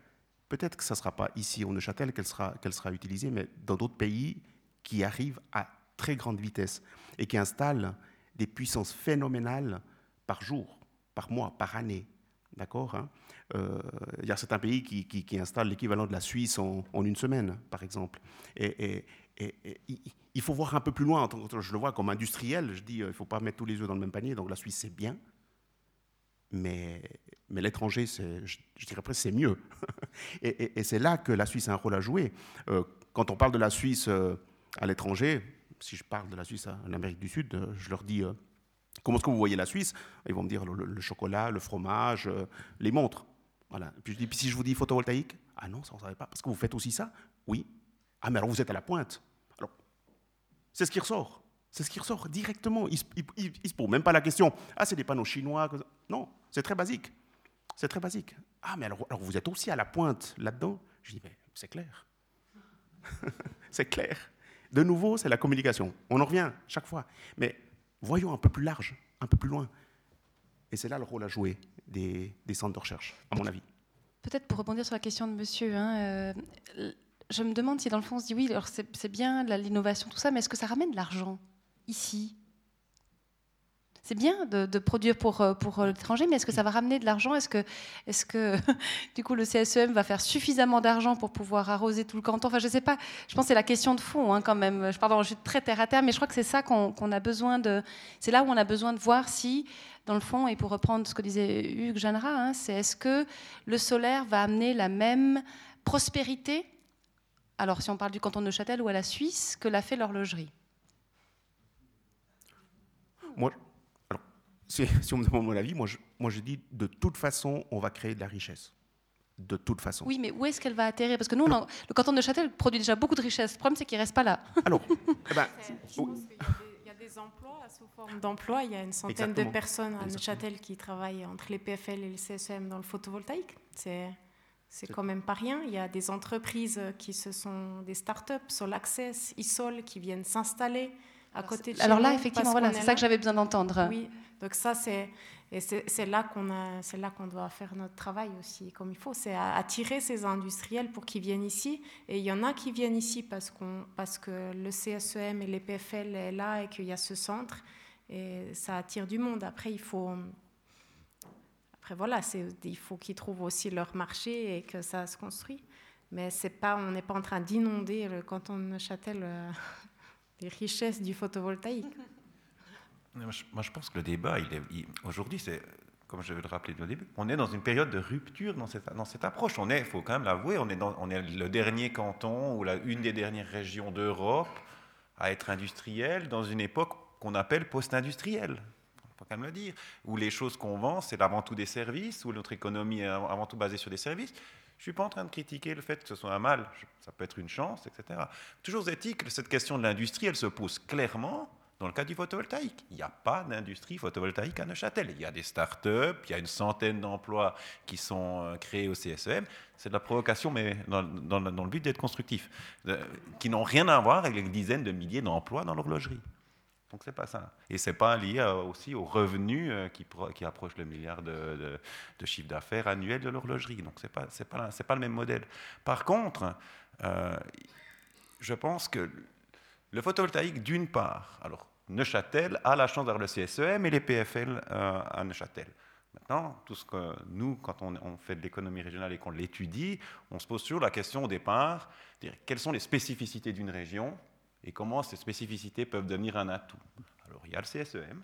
peut-être que ça ne sera pas ici au Neuchâtel qu'elle sera, qu'elle sera utilisée, mais dans d'autres pays qui arrivent à très grande vitesse et qui installe des puissances phénoménales par jour, par mois, par année. D'accord hein? euh, Il y pays qui, qui, installent l'équivalent de la Suisse en, une semaine, par exemple. Et, il faut voir un peu plus loin. Je le vois comme industriel. Je dis, euh, il ne faut pas mettre tous les œufs dans le même panier. Donc la Suisse, c'est bien. Mais, mais l'étranger, je, dirais presque, c'est mieux. et, c'est là que la Suisse a un rôle à jouer. Euh, quand on parle de la Suisse à l'étranger, si je parle de la Suisse en Amérique du Sud, euh, je leur dis euh, comment est-ce que vous voyez la Suisse? Ils vont me dire le, chocolat, le fromage, euh, les montres. Voilà. Puis je dis, puis si je vous dis photovoltaïque? Ah non, ça on ne savait pas. Parce que vous faites aussi ça? Oui. Ah mais alors vous êtes à la pointe. Alors, c'est ce qui ressort. C'est ce qui ressort directement. Ils ne se posent même pas la question. Ah, c'est des panneaux chinois. Non, c'est très basique. C'est très basique. Ah, mais alors, alors, vous êtes aussi à la pointe là-dedans? Je dis, mais c'est clair. c'est clair. De nouveau, c'est la communication. On en revient chaque fois. Mais voyons un peu plus large, un peu plus loin. Et c'est là le rôle à jouer des, centres de recherche, à mon avis. Peut-être pour rebondir sur la question de monsieur, hein, euh, je me demande si dans le fond on se dit oui, c'est bien l'innovation, tout ça, mais est-ce que ça ramène de l'argent ici? C'est bien de, produire pour, euh, pour euh, l'étranger, mais est-ce que ça va ramener de l'argent? Est-ce que, est que du coup, le CSEM va faire suffisamment d'argent pour pouvoir arroser tout le canton? Enfin, je ne sais pas. Je pense que c'est la question de fond, hein, quand même. Pardon, je suis très terre à terre, mais je crois que c'est ça qu'on a besoin de. C'est là où on a besoin de voir si, dans le fond, et pour reprendre ce que disait Hugues Jeannera, hein, c'est est-ce que le solaire va amener la même prospérité? Alors si on parle du canton de Neuchâtel ou à la Suisse, que l'a fait l'horlogerie Moi, si, on me demande mon avis, moi je, moi je dis de toute façon, on va créer de la richesse. De toute façon. Oui, mais où est-ce qu'elle va atterrir? Parce que nous, le canton de Neuchâtel produit déjà beaucoup de richesse. Le problème, c'est qu'il ne reste pas là. Alors, eh ben, il y a des emplois sous forme d'emploi. Il y a une centaine de personnes à Neuchâtel qui travaillent entre les PFL et le CSEM dans le photovoltaïque. C'est c'est quand même pas rien. Il y a des entreprises qui se sont des startups, Sol Access, Isol, qui viennent s'installer à côté de Alors là, effectivement, voilà, c'est ça que j'avais besoin d'entendre. Oui, donc ça, c'est là qu'on doit faire notre travail aussi comme il faut. C'est attirer ces industriels pour qu'ils viennent ici. Et il y en a qui viennent ici parce que le CSEM et les PFL est là et qu'il y a ce centre et ça attire du monde. Après, il faut après, voilà, il faut qu'ils trouvent aussi leur marché et que ça se construit. Mais on n'est pas en train d'inonder le canton de Neuchâtel euh, des richesses du photovoltaïque. Moi, je pense que le débat, aujourd'hui, c'est, comme je vais le rappeler au début, on est dans une période de rupture dans cette, dans cette approche. On est, il faut quand même l'avouer, on est, on le dernier canton ou la, une des dernières régions d'Europe à être industriel dans une époque qu'on appelle post-industrielle faut quand même le dire, où les choses qu'on vend, c'est avant tout des services, où notre économie est avant tout basée sur des services. Je ne suis pas en train de critiquer le fait que ce soit un mal, ça peut être une chance, etc. Toujours éthique, cette question de l'industrie, elle se pose clairement dans le cas du photovoltaïque. Il n'y a pas d'industrie photovoltaïque à Neuchâtel. Il y a des start-up, il y a une centaine d'emplois qui sont euh, créés au CSEM. C'est de la provocation, mais dans, le but d'être constructif, euh, qui n'ont rien à voir avec les dizaines de milliers d'emplois dans l'horlogerie. Donc c'est pas ça. Et c'est pas lié euh, aussi aux revenus qui, qui approchent le milliard de, de, chiffre d'affaires annuel de l'horlogerie. Donc c'est pas pas pas le même modèle. Par contre, je pense que le photovoltaïque, d'une part, alors Neuchâtel a la chance d'avoir le CSEM et les PFL à Neuchâtel. Maintenant, tout ce que nous, quand on, fait de l'économie régionale et qu'on l'étudie, on se pose toujours la question au départ, dire, quelles sont les spécificités d'une région et comment ces spécificités peuvent devenir un atout? Alors, il y a le CSEM.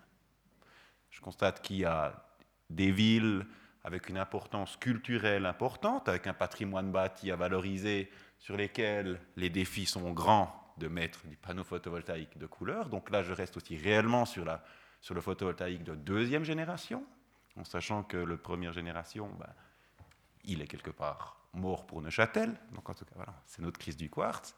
Je constate qu'il y a des villes avec une importance culturelle importante, avec un patrimoine bâti à valoriser, sur lesquels les défis sont grands de mettre des panneaux photovoltaïques de couleur. Donc là, je reste aussi réellement sur, la, sur le photovoltaïque de deuxième génération, en sachant que le première génération, ben, il est quelque part mort pour Neuchâtel. Donc en tout cas, voilà, c'est notre crise du quartz.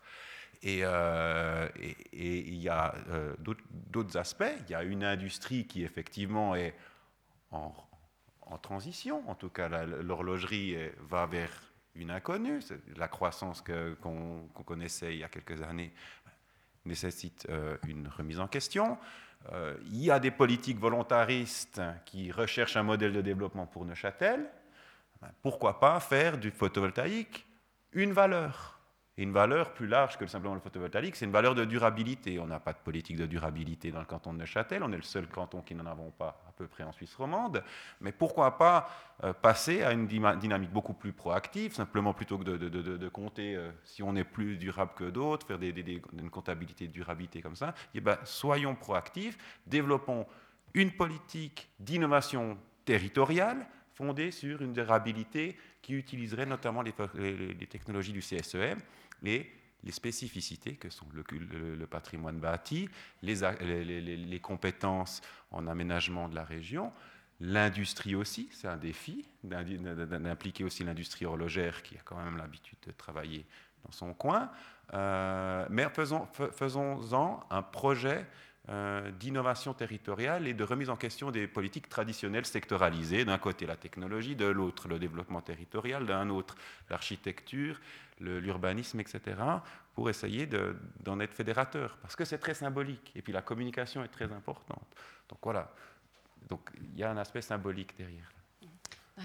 Euh, et, il y a euh, d'autres aspects. Il y a une industrie qui effectivement est en, transition. En tout cas, l'horlogerie va vers une inconnue. La croissance qu'on connaissait il y a quelques années nécessite euh, une remise en question. il y a des politiques volontaristes qui recherchent un modèle de développement pour Neuchâtel. Ben, pourquoi pas faire du photovoltaïque une valeur? Une valeur plus large que simplement le photovoltaïque, c'est une valeur de durabilité. On n'a pas de politique de durabilité dans le canton de Neuchâtel, on est le seul canton qui n'en avons pas à peu près en Suisse romande. Mais pourquoi pas euh, passer à une dynamique beaucoup plus proactive, simplement plutôt que de, compter euh, si on est plus durable que d'autres, faire une comptabilité de durabilité comme ça. Eh ben, soyons proactifs, développons une politique d'innovation territoriale fondée sur une durabilité qui utiliserait notamment les technologies du CSEM les spécificités que sont le, patrimoine bâti, les, compétences en aménagement de la région, l'industrie aussi, c'est un défi, d'impliquer aussi l'industrie horlogère qui a quand même l'habitude de travailler dans son coin, euh, mais faisons-en faisons un projet euh, d'innovation territoriale et de remise en question des politiques traditionnelles sectoralisées, d'un côté la technologie, de l'autre le développement territorial, d'un autre l'architecture, l'urbanisme, etc., pour essayer d'en être fédérateur, parce que c'est très symbolique, et puis la communication est très importante. Donc voilà, donc il y a un aspect symbolique derrière.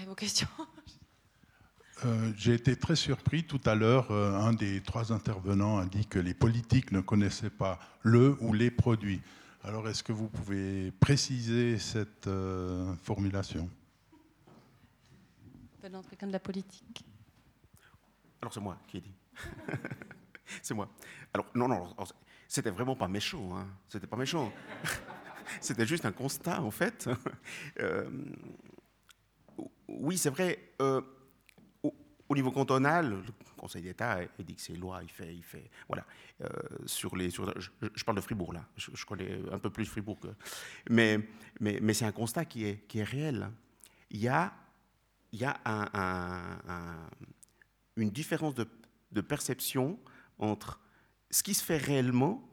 vos questions Euh, J'ai été très surpris tout à l'heure. euh, un des trois intervenants a dit que les politiques ne connaissaient pas le ou les produits. Alors, est-ce que vous pouvez préciser cette euh, formulation? Venant de quelqu'un de la politique. Alors c'est moi qui ai dit. c'est moi. Alors non, non, c'était vraiment pas méchant. Hein. C'était pas méchant. c'était juste un constat en fait. Euh, oui, c'est vrai. euh, au, au niveau cantonal, le Conseil d'État que ces lois, il fait, il fait, voilà, euh, sur les, sur, je, parle de Fribourg là. Je, connais un peu plus Fribourg mais, mais, mais c'est un constat qui est, qui est réel. Il y a, il y a un- une différence de, perception entre ce qui se fait réellement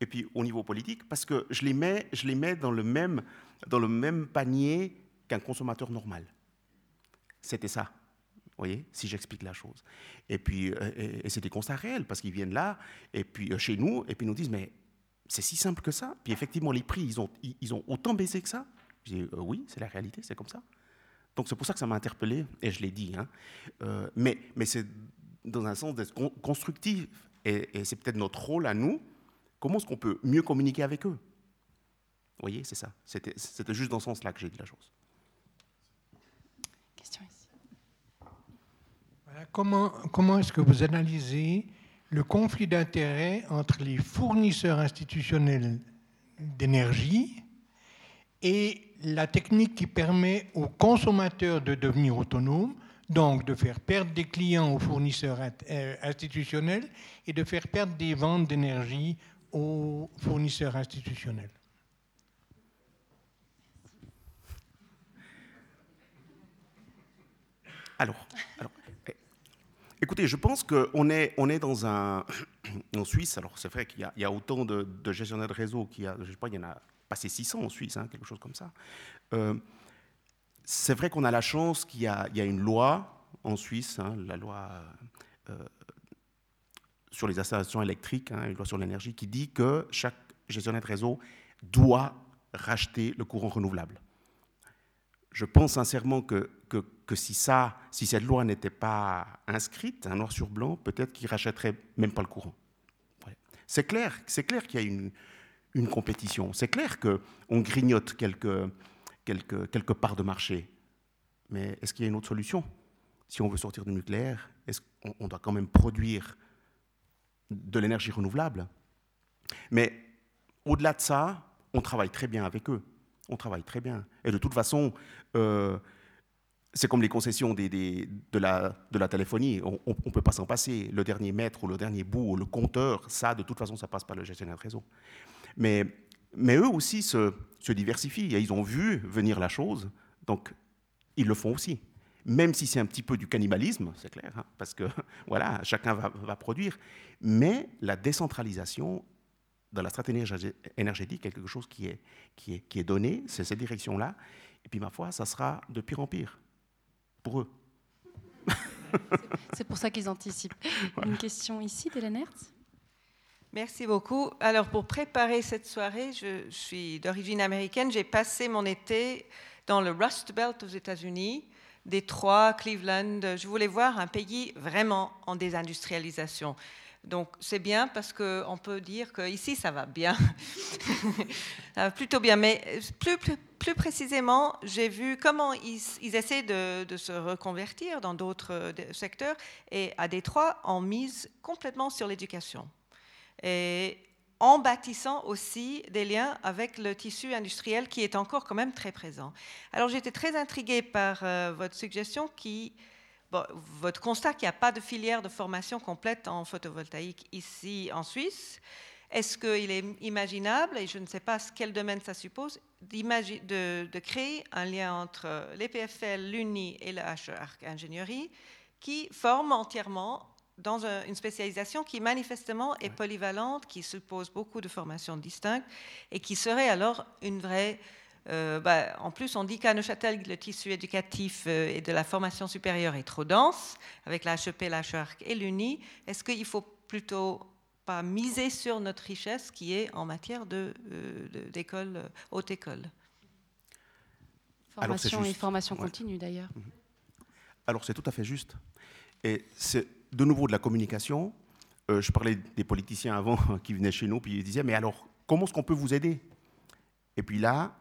et puis au niveau politique, parce que je les mets, je les mets dans, le même, dans le même panier qu'un consommateur normal. C'était ça, vous voyez, si j'explique la chose. Et puis, euh, et, et c'est des constats réels, parce qu'ils viennent là, et puis euh, chez nous, et puis nous disent, mais c'est si simple que ça. Puis effectivement, les prix, ils ont, ils ont autant baissé que ça. Je dis, euh, oui, c'est la réalité, c'est comme ça. Donc c'est pour ça que ça m'a interpellé, et je l'ai dit. hein. Euh, mais mais c'est dans un sens d'être con- constructif, et, et c'est peut-être notre rôle à nous. Comment est-ce qu'on peut mieux communiquer avec eux? Vous voyez, c'est ça. C'était c'était juste dans ce sens-là que j'ai dit la chose. Question ici. Voilà, Comment, comment est-ce que vous analysez le conflit d'intérêts entre les fournisseurs institutionnels d'énergie et la technique qui permet aux consommateurs de devenir autonomes, donc de faire perdre des clients aux fournisseurs euh, institutionnels et de faire perdre des ventes d'énergie aux fournisseurs institutionnels Alors, eh, écoutez, je pense qu'on est, on est dans un. En Suisse, alors c'est vrai qu'il y, y a autant de, de gestionnaires de réseau qu'il y a, je sais pas, il y en a passé 600 en Suisse, hein, quelque chose comme ça. Euh, c'est vrai qu'on a la chance qu'il y y a une loi en Suisse, hein, la loi euh, sur les installations électriques, hein, une loi sur l'énergie, qui dit que chaque gestionnaire de réseau doit racheter le courant renouvelable je pense sincèrement que, si, cette loi n'était pas inscrite, un noir sur blanc, peut-être qu'ils rachèteraient même pas le courant. C'est clair, c'est clair qu'il y a une, une compétition. C'est clair qu'on grignote quelques, quelques, quelques parts de marché. Mais est-ce qu'il y a une autre solution? Si on veut sortir du nucléaire, est-ce qu'on on doit quand même produire de l'énergie renouvelable? Mais au-delà de ça, on travaille très bien avec eux. On travaille très bien. Et de toute façon, euh, c'est comme les concessions des- des- de, la, de la téléphonie. On ne peut pas s'en passer. Le dernier mètre ou le dernier bout ou le compteur, ça, de toute façon, ça passe par le gestionnaire de réseau. Mais, mais eux aussi se, se diversifient. Et ils ont vu venir la chose, donc ils le font aussi. Même si c'est un petit peu du cannibalisme, c'est clair, hein, parce que voilà, chacun va, va produire. Mais la décentralisation dans la stratégie énergé- énergétique, quelque chose qui est, qui est, qui est donné, c'est cette direction-là. Et puis, ma foi, ça sera de pire en pire pour eux. C'est pour ça qu'ils anticipent. Une question ici, d'Hélène Hertz? Merci beaucoup. Alors, pour préparer cette soirée, je, suis d'origine américaine. J'ai passé mon été dans le Rust Belt aux États-Unis, Détroit, Cleveland. Je voulais voir un pays vraiment en désindustrialisation. Donc, c'est bien parce qu'on peut dire qu'ici, ça va bien. ça va plutôt bien. Mais plus, précisément, j'ai vu comment ils, ils essaient de, de se reconvertir dans d'autres euh, secteurs. Et à Détroit, on mise complètement sur l'éducation et en bâtissant aussi des liens avec le tissu industriel qui est encore quand même très présent. Alors j'étais très intriguée par euh, votre suggestion votre constat qu'il n'y a pas de filière de formation complète en photovoltaïque ici en Suisse. Est-ce qu'il est imaginable, et je ne sais pas quel domaine ça suppose, de, de créer un lien entre les PFL, l'UNI et la HEARC Ingénierie qui forment entièrement dans un- une spécialisation qui manifestement est polyvalente, qui suppose beaucoup de formations distinctes et qui serait alors une vraie... euh, bah, en plus, on dit qu'à Neuchâtel, le tissu éducatif euh, et de la formation supérieure est trop dense, avec la HEP, la HEARC et l'UNI. Est-ce qu'il faut plutôt pas miser sur notre richesse qui est en matière de, euh, de- d'école, haute école? Alors, Formation et juste- formation ouais. continue d'ailleurs. Alors c'est tout à fait juste. Et c'est de nouveau de la communication. Euh, je parlais des politiciens avant qui venaient chez nous, puis ils disaient, mais alors, comment est-ce qu'on peut vous aider? Et puis là,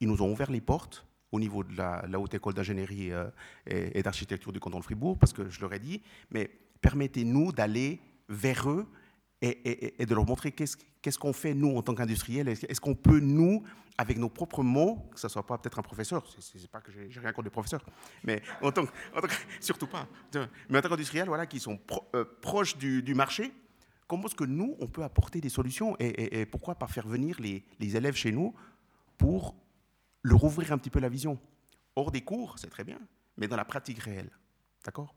ils nous ont ouvert les portes au niveau de la, Haute École d'ingénierie euh, et, d'architecture du canton de Fribourg, parce que je leur ai dit, mais permettez-nous d'aller vers eux et, de leur montrer qu'est-ce qu'on fait, nous, en tant qu'industriels. Est-ce qu'on peut, nous, avec nos propres mots, que ce ne soit pas peut-être un professeur, c'est pas que j'ai rien contre les professeurs, mais en tant, surtout pas, mais en tant qu'industriel, voilà, qui sont euh, proches du, marché, comment est-ce que nous, on peut apporter des solutions et, pourquoi pas faire venir les élèves chez nous pour leur ouvrir un petit peu la vision? Hors des cours, c'est très bien, mais dans la pratique réelle. D'accord?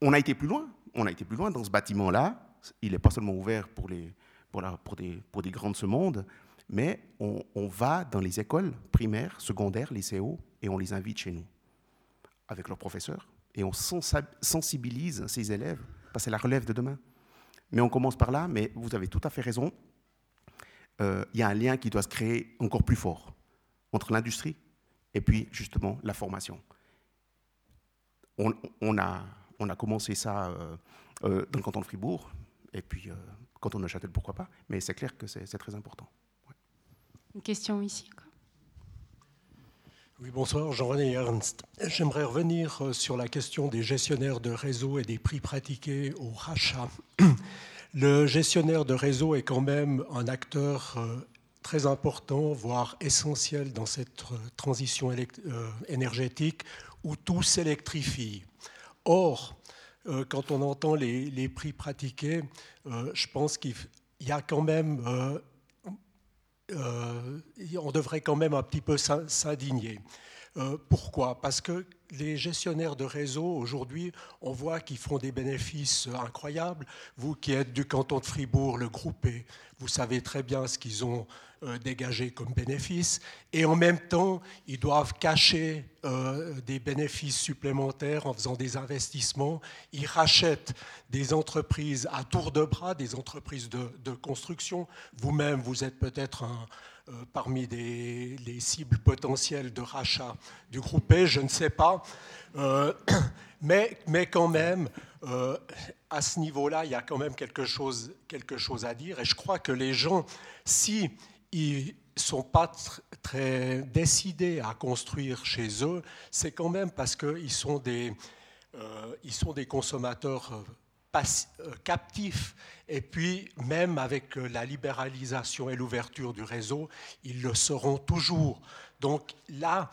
On, a été plus loin. On a été plus loin dans ce bâtiment-là. Il n'est pas seulement ouvert pour, les, pour, pour, des, pour des grandes mondes, mais on, va dans les écoles primaires, secondaires, lycéaux, et on les invite chez nous, avec leurs professeurs, et on sensibilise ces élèves, parce que c'est la relève de demain. Mais on commence par là, mais vous avez tout à fait raison. Euh, il y a un lien qui doit se créer encore plus fort entre l'industrie et puis justement la formation. On, a, on a, commencé ça euh, euh, dans le canton de Fribourg, et puis canton de Neuchâtel, pourquoi pas, mais c'est clair que c'est très important. Une question ici oui, bonsoir, Jean-René Ernst. J'aimerais revenir sur la question des gestionnaires de réseau et des prix pratiqués au rachat. Le gestionnaire de réseau est quand même un acteur euh, très important, voire essentiel dans cette euh, transition euh, énergétique où tout s'électrifie. Or, quand on entend les, prix pratiqués, je pense qu'il y a quand même, on devrait quand même un petit peu s'indigner. pourquoi? Parce que les gestionnaires de réseau, aujourd'hui, on voit qu'ils font des bénéfices incroyables. Vous qui êtes du canton de Fribourg, le groupe vous savez très bien ce qu'ils ont euh, dégagé comme bénéfices. Et en même temps, ils doivent cacher euh, des bénéfices supplémentaires en faisant des investissements. Ils rachètent des entreprises à tour de bras, des entreprises de, construction. Vous-même, vous êtes peut-être euh, parmi les cibles potentielles de rachat du groupe E, je ne sais pas. Euh, mais, mais, quand même, euh, à ce niveau-là, il y a quand même quelque chose, quelque chose à dire. Et je crois que les gens, si ils sont pas très décidés à construire chez eux, c'est quand même parce qu'ils sont des, ils sont des consommateurs euh, captifs. Et puis, même avec euh, la libéralisation et l'ouverture du réseau, ils le seront toujours. Donc là,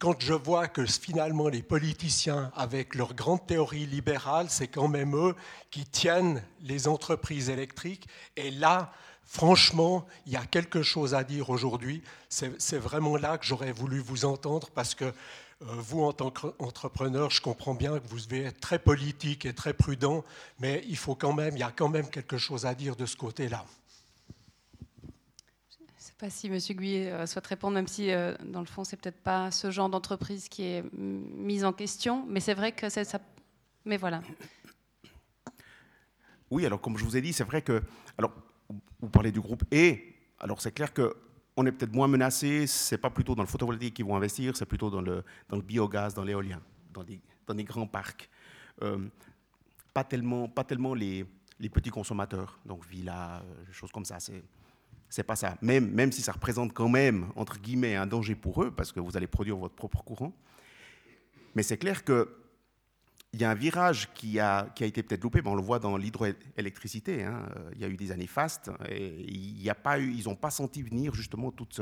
quand je vois que finalement les politiciens, avec leur grande théorie libérale, c'est quand même eux qui tiennent les entreprises électriques, et là, franchement, il y a quelque chose à dire aujourd'hui. C'est vraiment là que j'aurais voulu vous entendre, parce que euh, vous, en tant qu'entrepreneur, je comprends bien que vous devez être très politique et très prudent, mais il faut quand même, il y a quand même quelque chose à dire de ce côté-là. Pas si M. Guyet euh, souhaite répondre, même si euh, dans le fond, c'est peut-être pas ce genre d'entreprise qui est mise en question, mais c'est vrai que c'est ça. Mais voilà. Oui, alors comme je vous ai dit, c'est vrai que, alors vous parlez du groupe E, alors c'est clair que on est peut-être moins menacé, c'est pas plutôt dans le photovoltaïque qu'ils vont investir, c'est plutôt dans le, dans le biogaz, dans l'éolien, dans des, dans des grands parcs. Euh, pas tellement, pas tellement les, les petits consommateurs, donc villas, choses comme ça. C'est, c'est pas ça. Même, même si ça représente quand même, entre guillemets, un danger pour eux, parce que vous allez produire votre propre courant. Mais c'est clair que il y a un virage qui a, qui a été peut-être loupé, on le voit dans l'hydroélectricité. Hein. Il y a eu des années fastes et il y a pas eu, ils n'ont pas senti venir justement toute,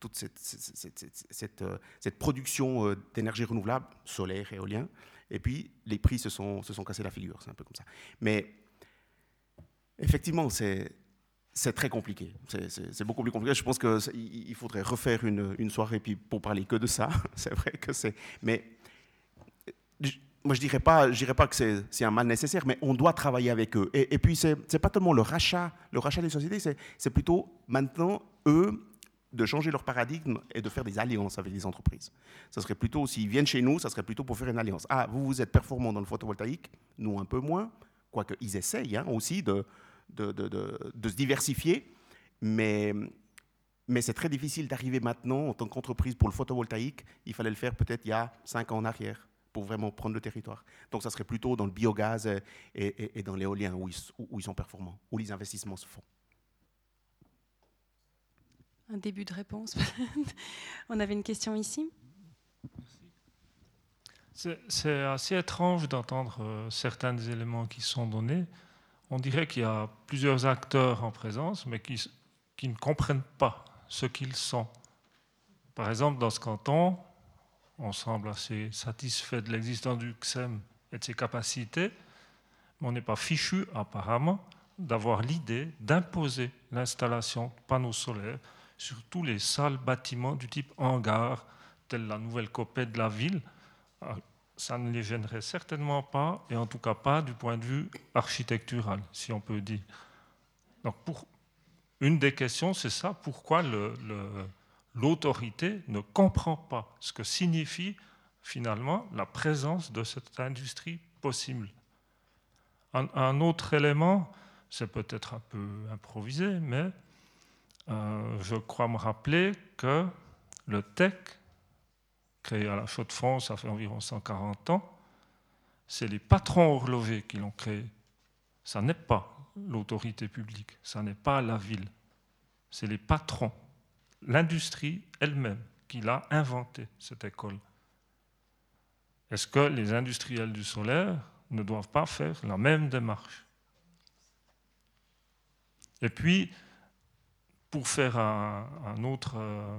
toute cette, cette, cette, production euh, d'énergie renouvelable, solaire, éolien. Et puis les prix se sont, se sont cassés la figure, c'est un peu comme ça. Mais effectivement, c'est c'est très compliqué. C'est beaucoup plus compliqué. Je pense qu'il faudrait refaire une, soirée puis pour parler que de ça. c'est vrai que c'est. Mais moi, je dirais, pas, dirais pas que c'est un mal nécessaire, mais on doit travailler avec eux. Et, puis, ce n'est pas tellement le rachat, le rachat des sociétés, c'est plutôt maintenant, eux, de changer leur paradigme et de faire des alliances avec les entreprises. Ça serait plutôt, s'ils viennent chez nous, ça serait plutôt pour faire une alliance. Ah, vous, vous êtes performant dans le photovoltaïque, nous un peu moins, quoique ils essayent hein, aussi de, de, de, de, se diversifier, mais, mais c'est très difficile d'arriver maintenant en tant qu'entreprise pour le photovoltaïque. Il fallait le faire peut-être il y a cinq ans en arrière pour vraiment prendre le territoire. Donc ça serait plutôt dans le biogaz et, et dans l'éolien où, où ils sont performants, où les investissements se font. Un début de réponse. On avait une question ici? C'est assez étrange d'entendre euh, certains des éléments qui sont donnés. On dirait qu'il y a plusieurs acteurs en présence, mais qui, ne comprennent pas ce qu'ils sont. Par exemple, dans ce canton, on semble assez satisfait de l'existence du XEM et de ses capacités, mais on n'est pas fichu, apparemment, d'avoir l'idée d'imposer l'installation de panneaux solaires sur tous les salles bâtiments du type hangar, telle la nouvelle copée de la ville. Ça ne les gênerait certainement pas, et en tout cas pas du point de vue architectural, si on peut dire. Donc pour, une des questions, c'est ça, pourquoi l'autorité ne comprend pas ce que signifie finalement la présence de cette industrie possible. un autre élément, c'est peut-être un peu improvisé, mais euh, je crois me rappeler que le TEC, créé à la Chaux-de-France, ça fait environ 140 ans, c'est les patrons horlogers qui l'ont créé. Ça n'est pas l'autorité publique, ça n'est pas la ville, c'est les patrons, l'industrie elle-même qui l'a inventé, cette école. Est-ce que les industriels du solaire ne doivent pas faire la même démarche? Et puis, pour faire un, autre, euh,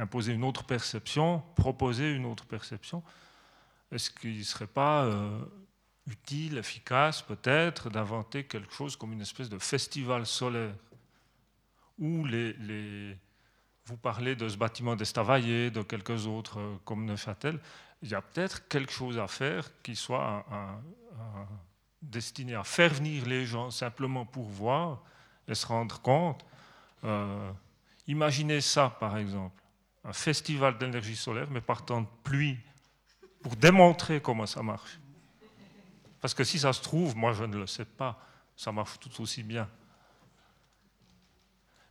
imposer une autre perception, proposer une autre perception, est-ce qu'il ne serait pas euh, utile, efficace peut-être d'inventer quelque chose comme une espèce de festival solaire où vous parlez de ce bâtiment d'Estavayer, de quelques autres euh, comme Neuchâtel, il y a peut-être quelque chose à faire qui soit destiné à faire venir les gens simplement pour voir et se rendre compte. Euh, imaginez ça, par exemple, un festival d'énergie solaire, mais par temps de pluie, pour démontrer comment ça marche. Parce que si ça se trouve, moi je ne le sais pas, ça marche tout aussi bien.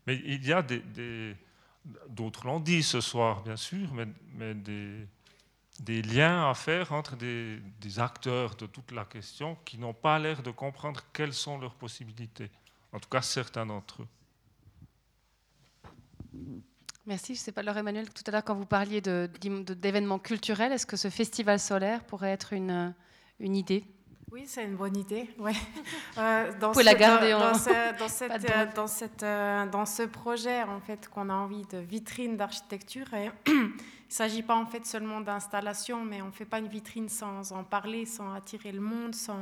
Mais il y a des, d'autres l'ont dit ce soir, bien sûr, mais, des, liens à faire entre des, acteurs de toute la question qui n'ont pas l'air de comprendre quelles sont leurs possibilités en tout cas certains d'entre eux. Merci. Je ne sais pas, Laure Emmanuel, tout à l'heure, quand vous parliez d'événements culturels, est-ce que ce festival solaire pourrait être une, une idée? Oui, c'est une bonne idée. Ouais. Euh, dans la garder dans, ce, dans, cette, dans, cette, euh, dans, ce projet en fait qu'on a envie de vitrine d'architecture. il ne s'agit pas en fait seulement d'installation, mais on ne fait pas une vitrine sans en parler, sans attirer le monde, sans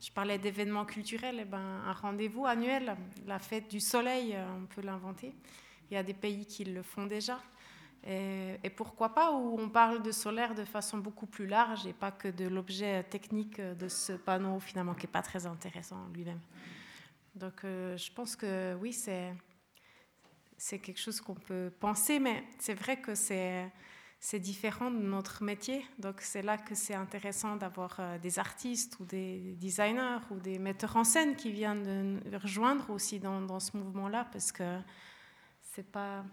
je parlais d'événements culturels, eh ben, un rendez-vous annuel, la fête du soleil, euh, on peut l'inventer. Il y a des pays qui le font déjà. Et, pourquoi pas où on parle de solaire de façon beaucoup plus large et pas que de l'objet technique de ce panneau finalement qui n'est pas très intéressant lui-même. Donc euh, je pense que oui, c'est, c'est quelque chose qu'on peut penser, mais c'est vrai que c'est c'est différent de notre métier. Donc c'est là que c'est intéressant d'avoir euh, des artistes ou des designers ou des metteurs en scène qui viennent de rejoindre aussi dans, dans ce mouvement-là parce que c'est pas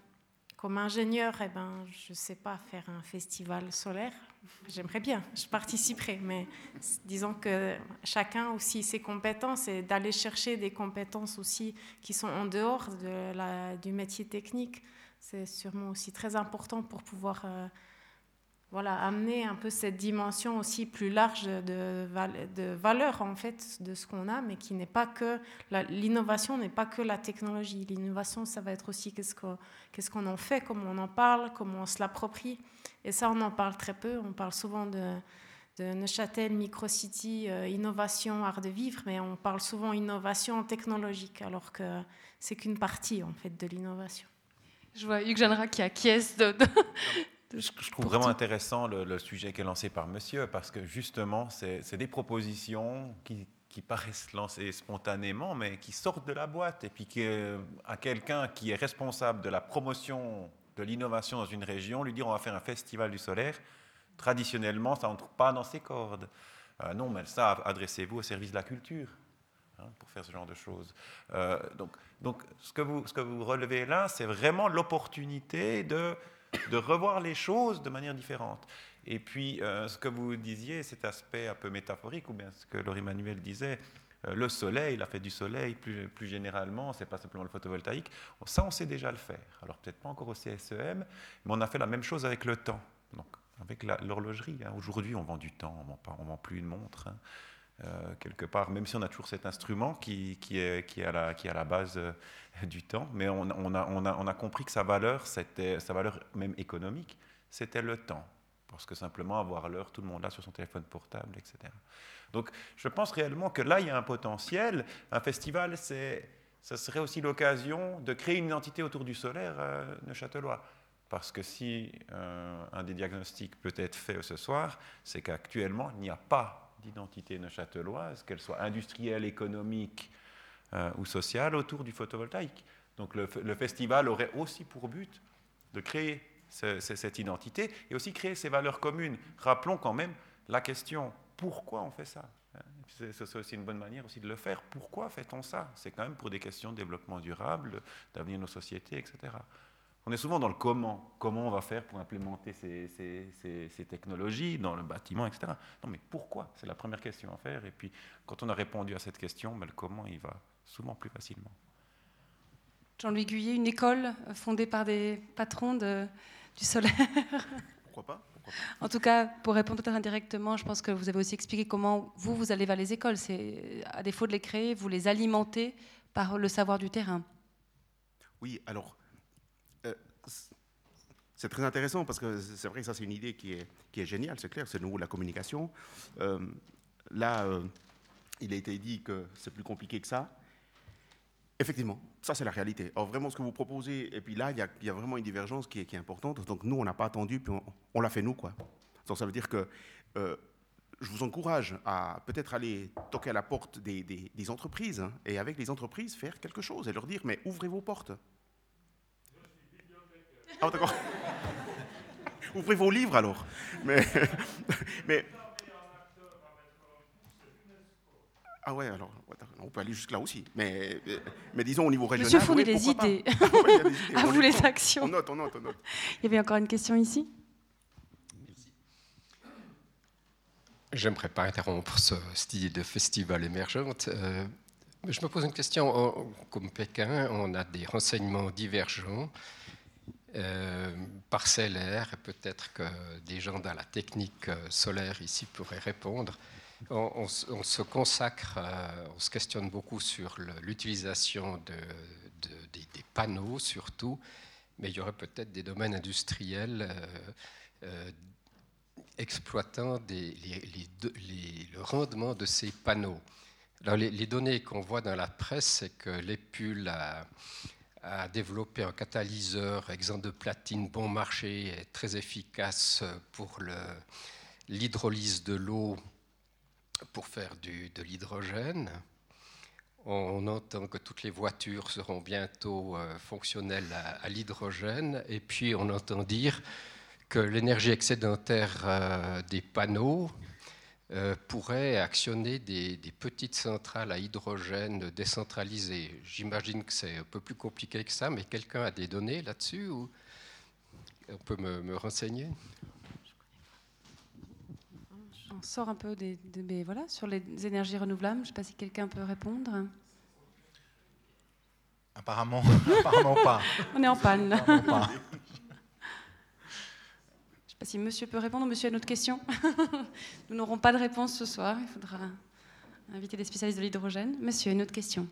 comme ingénieur, eh ben, je ne sais pas faire un festival solaire. J'aimerais bien, je participerai, mais disons que chacun aussi ses compétences et d'aller chercher des compétences aussi qui sont en dehors du métier technique c'est sûrement aussi très important pour pouvoir euh, voilà, amener un peu cette dimension aussi plus large de, de valeur en fait de ce qu'on a, mais qui n'est pas que l'innovation n'est pas que la technologie. L'innovation, ça va être aussi qu'est-ce qu'on en fait, comment on en parle, comment on se l'approprie. Et ça, on en parle très peu. On parle souvent de, de Neuchâtel, Microcity, euh, innovation, art de vivre, mais on parle souvent innovation technologique, alors que c'est qu'une partie en fait de l'innovation. Je vois Hugues Jeannera qui acquiesce de, je, trouve vraiment intéressant le, sujet qui est lancé par monsieur, parce que justement, c'est des propositions qui, paraissent lancées spontanément, mais qui sortent de la boîte. Et puis à quelqu'un qui est responsable de la promotion de l'innovation dans une région, lui dire on va faire un festival du solaire, traditionnellement, ça n'entre pas dans ses cordes. Euh, non, mais ça, adressez-vous au service de la culture. Hein, pour faire ce genre de choses. Euh, donc, donc ce, que vous, ce que vous relevez là, c'est vraiment l'opportunité de, de revoir les choses de manière différente. Et puis, euh, ce que vous disiez, cet aspect un peu métaphorique, ou bien ce que Laurie Manuel disait, euh, le soleil, la fête du soleil, plus, plus généralement, c'est pas simplement le photovoltaïque, ça, on sait déjà le faire. Alors, peut-être pas encore au CSEM, mais on a fait la même chose avec le temps. Donc, avec l'horlogerie. Hein. Aujourd'hui, on vend du temps, on ne vend, plus une montre. Hein. Euh, quelque part, même si on a toujours cet instrument qui, est, qui, est, à la, qui est à la base euh, du temps, mais on, on, a, on, a, on, a, compris que sa valeur, sa valeur même économique, c'était le temps. Parce que simplement avoir l'heure, tout le monde l'a sur son téléphone portable, etc. Donc je pense réellement que là, il y a un potentiel. Un festival, c'est, ça serait aussi l'occasion de créer une identité autour du solaire euh, neuchâtelois. Parce que si euh, un des diagnostics peut être fait ce soir, c'est qu'actuellement, il n'y a pas d'identité neuchâteloise, qu'elle soit industrielle, économique euh, ou sociale, autour du photovoltaïque. Donc le, festival aurait aussi pour but de créer cette identité et aussi créer ces valeurs communes. Rappelons quand même la question pourquoi on fait ça c'est aussi une bonne manière aussi de le faire. Pourquoi fait-on ça? C'est quand même pour des questions de développement durable, d'avenir de nos sociétés, etc. On est souvent dans le comment. Comment on va faire pour implémenter ces, technologies dans le bâtiment, etc. Non, mais pourquoi? C'est la première question à faire. Et puis, quand on a répondu à cette question, ben, le comment, il va souvent plus facilement. Jean-Louis Guyet, une école fondée par des patrons de, du solaire. Pourquoi pas, En tout cas, pour répondre peut-être indirectement, je pense que vous avez aussi expliqué comment vous, vous allez vers les écoles. C'est à défaut de les créer, vous les alimentez par le savoir du terrain. Oui, alors c'est très intéressant parce que c'est vrai que ça, c'est une idée qui est, qui est géniale, c'est clair, c'est nouveau la communication. Euh, là, euh, il a été dit que c'est plus compliqué que ça. Effectivement, ça c'est la réalité. Alors vraiment ce que vous proposez, et puis là, il y a, vraiment une divergence qui est, qui est, importante. Donc nous, on n'a pas attendu, puis on, l'a fait nous. Quoi. Donc ça veut dire que euh, je vous encourage à peut-être aller toquer à la porte des, des, entreprises, hein, et avec les entreprises, faire quelque chose, et leur dire, mais ouvrez vos portes. Ah, d'accord. Ouvrez vos livres alors. Mais, mais ah ouais, alors on peut aller jusque là aussi. Mais, mais disons au niveau régional. Monsieur fournit des, idées. à vous les actions. On note, on note, on note. Il y avait encore une question ici. J'aimerais pas interrompre ce style de festival émergente. Euh, mais je me pose une question. Comme Pékin, on a des renseignements divergents euh, parcellaire, peut-être que des gens dans la technique euh, solaire ici pourraient répondre. On, se consacre, euh, on se questionne beaucoup sur l'utilisation de, des, panneaux surtout, mais il y aurait peut-être des domaines industriels exploitant des, le rendement de ces panneaux. Alors les, les données qu'on voit dans la presse, c'est que l'EPUL a a développé un catalyseur exempt de platine bon marché et très efficace pour l'hydrolyse de l'eau pour faire du, de l'hydrogène. On entend que toutes les voitures seront bientôt euh, fonctionnelles à, l'hydrogène. Et puis on entend dire que l'énergie excédentaire euh, des panneaux euh, pourrait actionner des, petites centrales à hydrogène décentralisées. J'imagine que c'est un peu plus compliqué que ça, mais quelqu'un a des données là-dessus ou on peut me, renseigner? On sort un peu des, voilà, sur les énergies renouvelables. Je ne sais pas si quelqu'un peut répondre. Apparemment, apparemment pas. On est en panne si monsieur peut répondre. Monsieur une autre question Nous n'aurons pas de réponse ce soir. Il faudra inviter des spécialistes de l'hydrogène. Monsieur, une autre question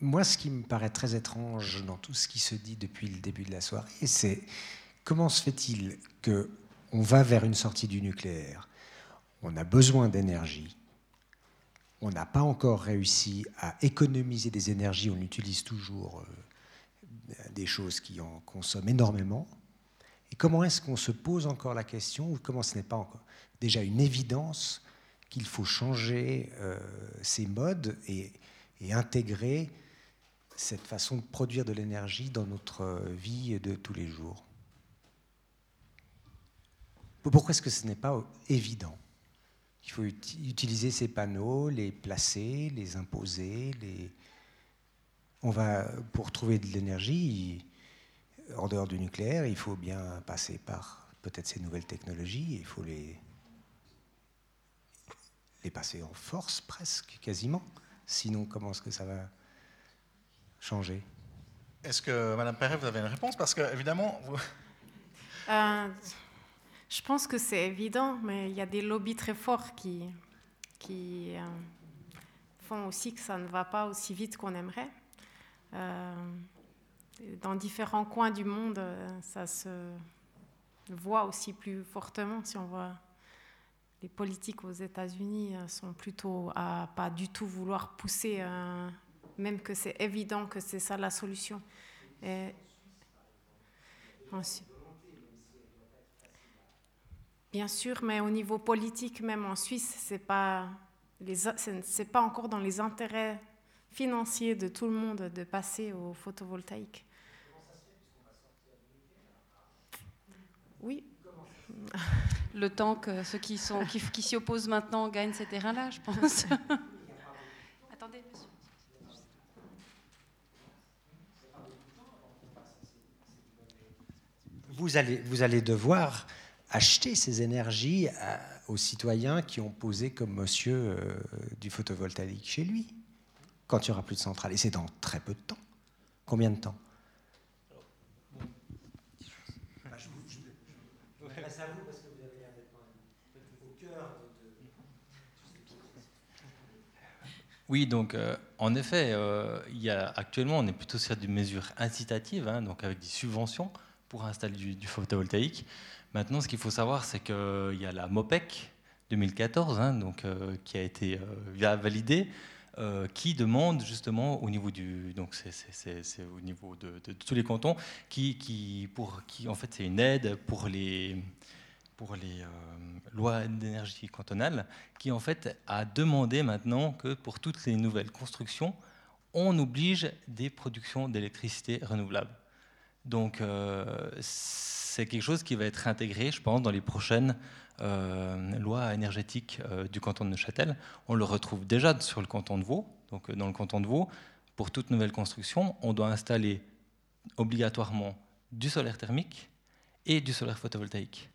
Moi, ce qui me paraît très étrange dans tout ce qui se dit depuis le début de la soirée, c'est comment se fait-il qu'on va vers une sortie du nucléaire On a besoin d'énergie. On n'a pas encore réussi à économiser des énergies. On utilise toujours euh, des choses qui en consomment énormément. Comment est-ce qu'on se pose encore la question, ou comment ce n'est pas encore déjà une évidence qu'il faut changer euh, ces modes et, intégrer cette façon de produire de l'énergie dans notre vie de tous les jours? Pourquoi est-ce que ce n'est pas évident? Il faut utiliser ces panneaux, les placer, les imposer. On va, pour trouver de l'énergie, en dehors du nucléaire, il faut bien passer par peut-être ces nouvelles technologies, il faut les, les passer en force presque, quasiment. Sinon, comment est-ce que ça va changer? Est-ce que, Madame Perret, vous avez une réponse? Parce que, évidemment, vous... Euh, je pense que c'est évident, mais il y a des lobbies très forts qui, qui euh, font aussi que ça ne va pas aussi vite qu'on aimerait. Euh, dans différents coins du monde, ça se voit aussi plus fortement si on voit les politiques aux États-Unis sont plutôt à pas du tout vouloir pousser, même que c'est évident que c'est ça la solution. Bien sûr, mais au niveau politique, même en Suisse, ce n'est pas, pas encore dans les intérêts financiers de tout le monde de passer au photovoltaïque. Oui. Le temps que ceux qui, sont, qui, qui s'y opposent maintenant gagnent ces terrains-là, je pense. Attendez, monsieur. Vous allez, vous allez devoir acheter ces énergies aux citoyens qui ont posé comme monsieur euh, du photovoltaïque chez lui, quand il n'y aura plus de centrale. Et c'est dans très peu de temps. Combien de temps? Oui, donc euh, en effet, euh, il y a, actuellement, on est plutôt sur des mesures incitatives, hein, donc avec des subventions pour installer du photovoltaïque. Maintenant, ce qu'il faut savoir, c'est qu'il y a la MOPEC 2014, hein, donc, euh, qui a été euh, validée, euh, qui demande justement au niveau du, donc c'est au niveau de, tous les cantons, qui, pour, qui en fait c'est une aide pour les pour les lois d'énergie cantonales, qui en fait a demandé maintenant que pour toutes les nouvelles constructions, on oblige des productions d'électricité renouvelable. Donc c'est quelque chose qui va être intégré, je pense, dans les prochaines euh, lois énergétiques euh, du canton de Neuchâtel. On le retrouve déjà sur le canton de Vaud. Donc, euh, dans le canton de Vaud, pour toute nouvelle construction, on doit installer obligatoirement du solaire thermique et du solaire photovoltaïque.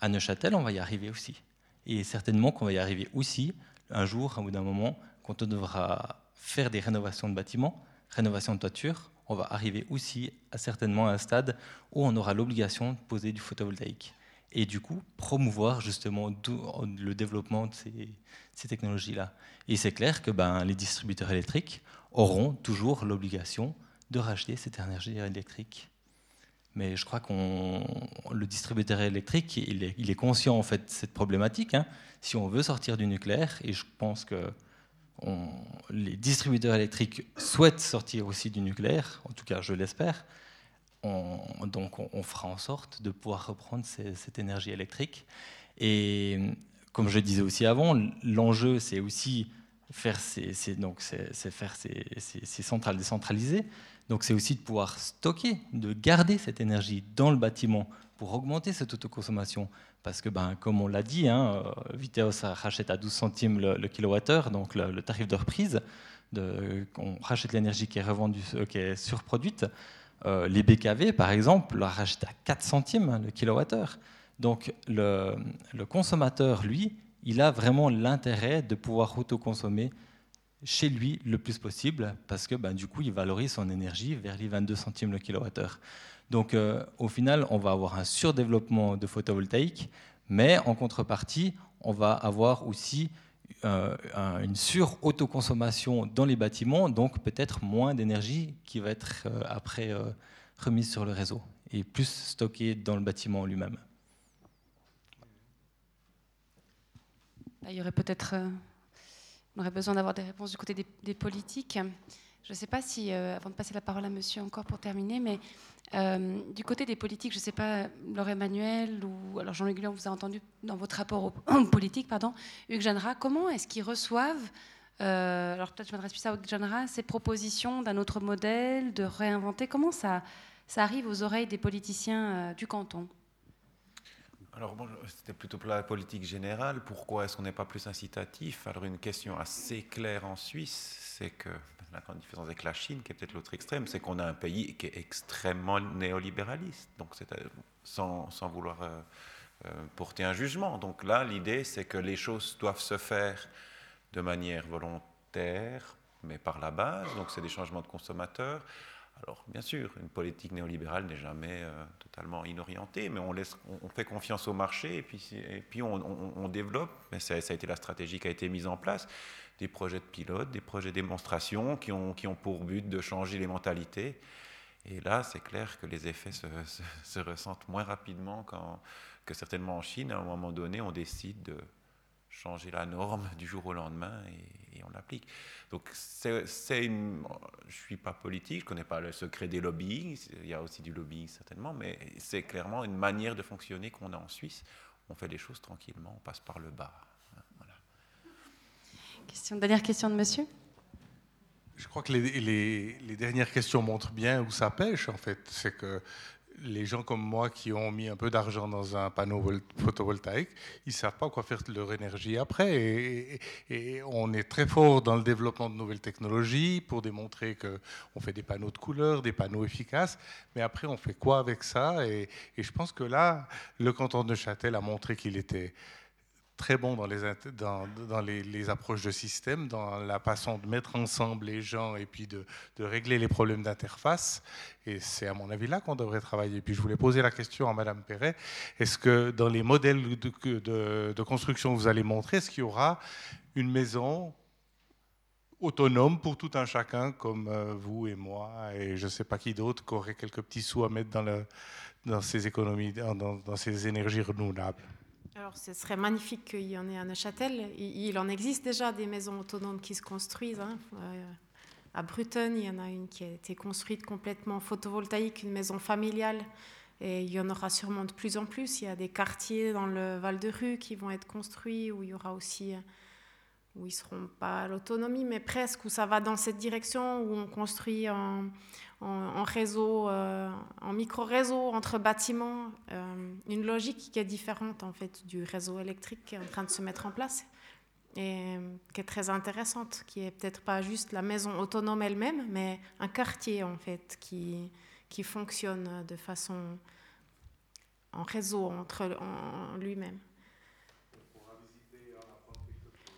À Neuchâtel, on va y arriver aussi. Et certainement qu'on va y arriver aussi un jour, bout d'un moment, quand on devra faire des rénovations de bâtiments, rénovation de toiture, on va arriver aussi à certainement à un stade où on aura l'obligation de poser du photovoltaïque. Et du coup, promouvoir justement le développement de ces, technologies-là. Et c'est clair que ben, les distributeurs électriques auront toujours l'obligation de racheter cette énergie électrique. Mais je crois que le distributeur électrique, il est, conscient en fait de cette problématique. Hein. Si on veut sortir du nucléaire, et je pense que les distributeurs électriques souhaitent sortir aussi du nucléaire, en tout cas je l'espère. donc on, fera en sorte de pouvoir reprendre cette énergie électrique. Et comme je disais aussi avant, l'enjeu c'est aussi faire ces, donc faire ces, centrales décentralisées. Donc c'est aussi de pouvoir stocker, de garder cette énergie dans le bâtiment pour augmenter cette autoconsommation. Parce que, ben, comme on l'a dit, hein, euh, Viteos rachète à 12 centimes le, kilowattheure, donc le, tarif de reprise. on rachète l'énergie qui est revendue, euh, qui est surproduite. Euh, les BKV, par exemple, la rachètent à 4 centimes le kilowattheure. Donc le, consommateur, lui, il a vraiment l'intérêt de pouvoir autoconsommer chez lui le plus possible, parce que ben, du coup, il valorise son énergie vers les 22 centimes le kilowattheure. Donc euh, au final, on va avoir un surdéveloppement de photovoltaïque, mais en contrepartie, on va avoir aussi euh, une sur-autoconsommation dans les bâtiments, donc peut-être moins d'énergie qui va être euh, après remise sur le réseau et plus stockée dans le bâtiment lui-même. Il y aurait peut-être, on aurait besoin d'avoir des réponses du côté des politiques. Je ne sais pas si, euh, avant de passer la parole à monsieur encore pour terminer, mais euh, du côté des politiques, je ne sais pas, Laure Emmanuel ou alors Jean-Luc Guillaume, vous a entendu dans votre rapport aux, politiques, pardon, Hugues Jeannera, comment est-ce qu'ils reçoivent, euh, alors peut-être je m'adresse plus à Hugues Jeannera, ces propositions d'un autre modèle, de réinventer, comment ça arrive aux oreilles des politiciens du canton? Alors, c'était plutôt pour la politique générale. Pourquoi est-ce qu'on n'est pas plus incitatif? Alors, une question assez claire en Suisse, c'est que la grande différence avec la Chine, qui est peut-être l'autre extrême, c'est qu'on a un pays qui est extrêmement néolibéraliste, donc c'est sans, sans, vouloir euh, euh, porter un jugement. Donc là, l'idée, c'est que les choses doivent se faire de manière volontaire, mais par la base. Donc, c'est des changements de consommateurs. Alors, bien sûr, une politique néolibérale n'est jamais euh, totalement inorientée, mais on, laisse, on, fait confiance au marché et puis, et puis on, développe. Mais ça, a été la stratégie qui a été mise en place des projets de pilote, des projets de démonstration qui ont, qui ont pour but de changer les mentalités. Et là, c'est clair que les effets se, ressentent moins rapidement que certainement en Chine. À un moment donné, on décide de changer la norme du jour au lendemain et, on l'applique. Donc, c'est une, je ne suis pas politique, je ne connais pas le secret des lobbying, il y a aussi du lobbying certainement, mais c'est clairement une manière de fonctionner qu'on a en Suisse. On fait les choses tranquillement, on passe par le bas. Question, dernière question de monsieur Je crois que les, les, dernières questions montrent bien où ça pêche, en fait. C'est que les gens comme moi qui ont mis un peu d'argent dans un panneau photovoltaïque, ils ne savent pas quoi faire de leur énergie après. Et, on est très fort dans le développement de nouvelles technologies pour démontrer qu'on fait des panneaux de couleur, des panneaux efficaces. Mais après, on fait quoi avec ça? Et, et, je pense que là, le canton de Châtel a montré qu'il était très bon dans, les, approches de système, dans la façon de mettre ensemble les gens et puis de, régler les problèmes d'interface. Et c'est à mon avis là qu'on devrait travailler. Et puis je voulais poser la question à Madame Perret. Est-ce que dans les modèles de, construction que vous allez montrer, est-ce qu'il y aura une maison autonome pour tout un chacun comme euh, vous et moi et je ne sais pas qui d'autre qui aurait quelques petits sous à mettre dans, ces économies, dans ces énergies renouvelables? Alors, ce serait magnifique qu'il y en ait à Neuchâtel. Il en existe déjà des maisons autonomes qui se construisent. Hein. Euh, à Bruton, il y en a une qui a été construite complètement photovoltaïque, une maison familiale. Et il y en aura sûrement de plus en plus. Il y a des quartiers dans le Val de Rue qui vont être construits, où il y aura aussi, où ils ne seront pas à l'autonomie, mais presque, où ça va dans cette direction, où on construit en, en, réseau, euh, en micro-réseau entre bâtiments, euh, une logique qui est différente en fait du réseau électrique qui est en train de se mettre en place et qui est très intéressante, qui est peut-être pas juste la maison autonome elle-même, mais un quartier en fait qui, qui fonctionne de façon en réseau entre en lui-même.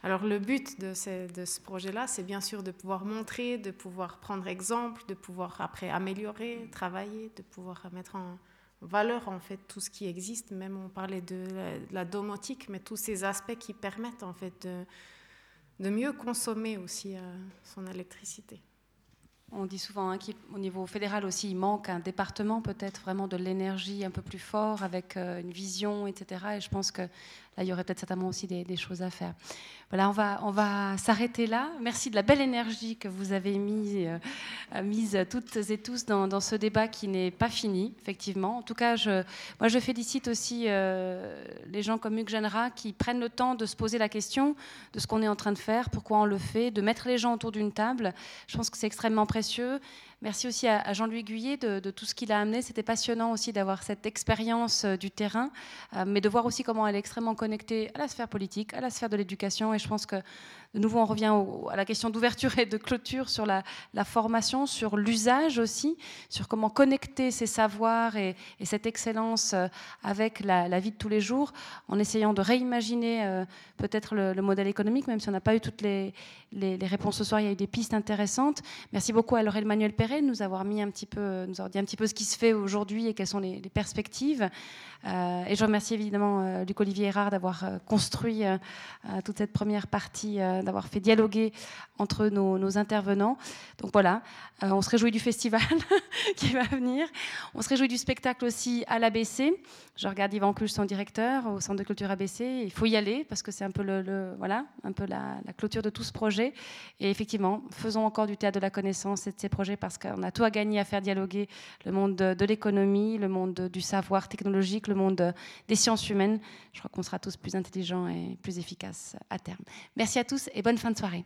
Alors le but de ce, projet-là, c'est bien sûr de pouvoir montrer, de pouvoir prendre exemple, de pouvoir après améliorer, travailler, de pouvoir mettre en valeur en fait tout ce qui existe. Même on parlait de la, domotique, mais tous ces aspects qui permettent en fait de, mieux consommer aussi euh, son électricité. On dit souvent hein, qu'au niveau fédéral aussi, il manque un département peut-être vraiment de l'énergie un peu plus fort, avec euh, une vision, etc. Et je pense que là, il y aurait peut-être certainement aussi des, choses à faire. Voilà, on va, on va s'arrêter là. Merci de la belle énergie que vous avez mis, euh, mise toutes et tous dans, ce débat qui n'est pas fini, effectivement. En tout cas, moi, je félicite aussi euh, les gens comme Hugues Genera qui prennent le temps de se poser la question de ce qu'on est en train de faire, pourquoi on le fait, de mettre les gens autour d'une table. Je pense que c'est extrêmement précieux. Merci aussi à, Jean-Louis Guyet de, tout ce qu'il a amené. C'était passionnant aussi d'avoir cette expérience euh, du terrain, euh, mais de voir aussi comment elle est extrêmement connectée à la sphère politique, à la sphère de l'éducation. Et je pense que de nouveau, on revient à la question d'ouverture et de clôture sur la, formation, sur l'usage aussi, sur comment connecter ces savoirs et, cette excellence euh, avec la, vie de tous les jours, en essayant de réimaginer euh, peut-être le, modèle économique, même si on n'a pas eu toutes les, réponses ce soir, il y a eu des pistes intéressantes. Merci beaucoup à Laurel Manuel Perret de nous avoir mis un petit peu, nous avoir dit un petit peu ce qui se fait aujourd'hui et quelles sont les, perspectives. Euh, et je remercie évidemment Luc Olivier Erard d'avoir construit toute cette première partie d'avoir fait dialoguer entre nos, intervenants. Donc voilà, euh, on se réjouit du festival qui va venir. On se réjouit du spectacle aussi à l'ABC. Je regarde Yvan Cluche, son directeur, au Centre de culture ABC. Il faut y aller parce que c'est un peu, le, voilà, un peu la, clôture de tout ce projet. Et effectivement, faisons encore du théâtre de la connaissance et de ces projets parce qu'on a tout à gagner à faire dialoguer le monde de, de l'économie, le monde du savoir technologique, le monde des sciences humaines. Je crois qu'on sera tous plus intelligents et plus efficaces à terme. Merci à tous et bonne fin de soirée.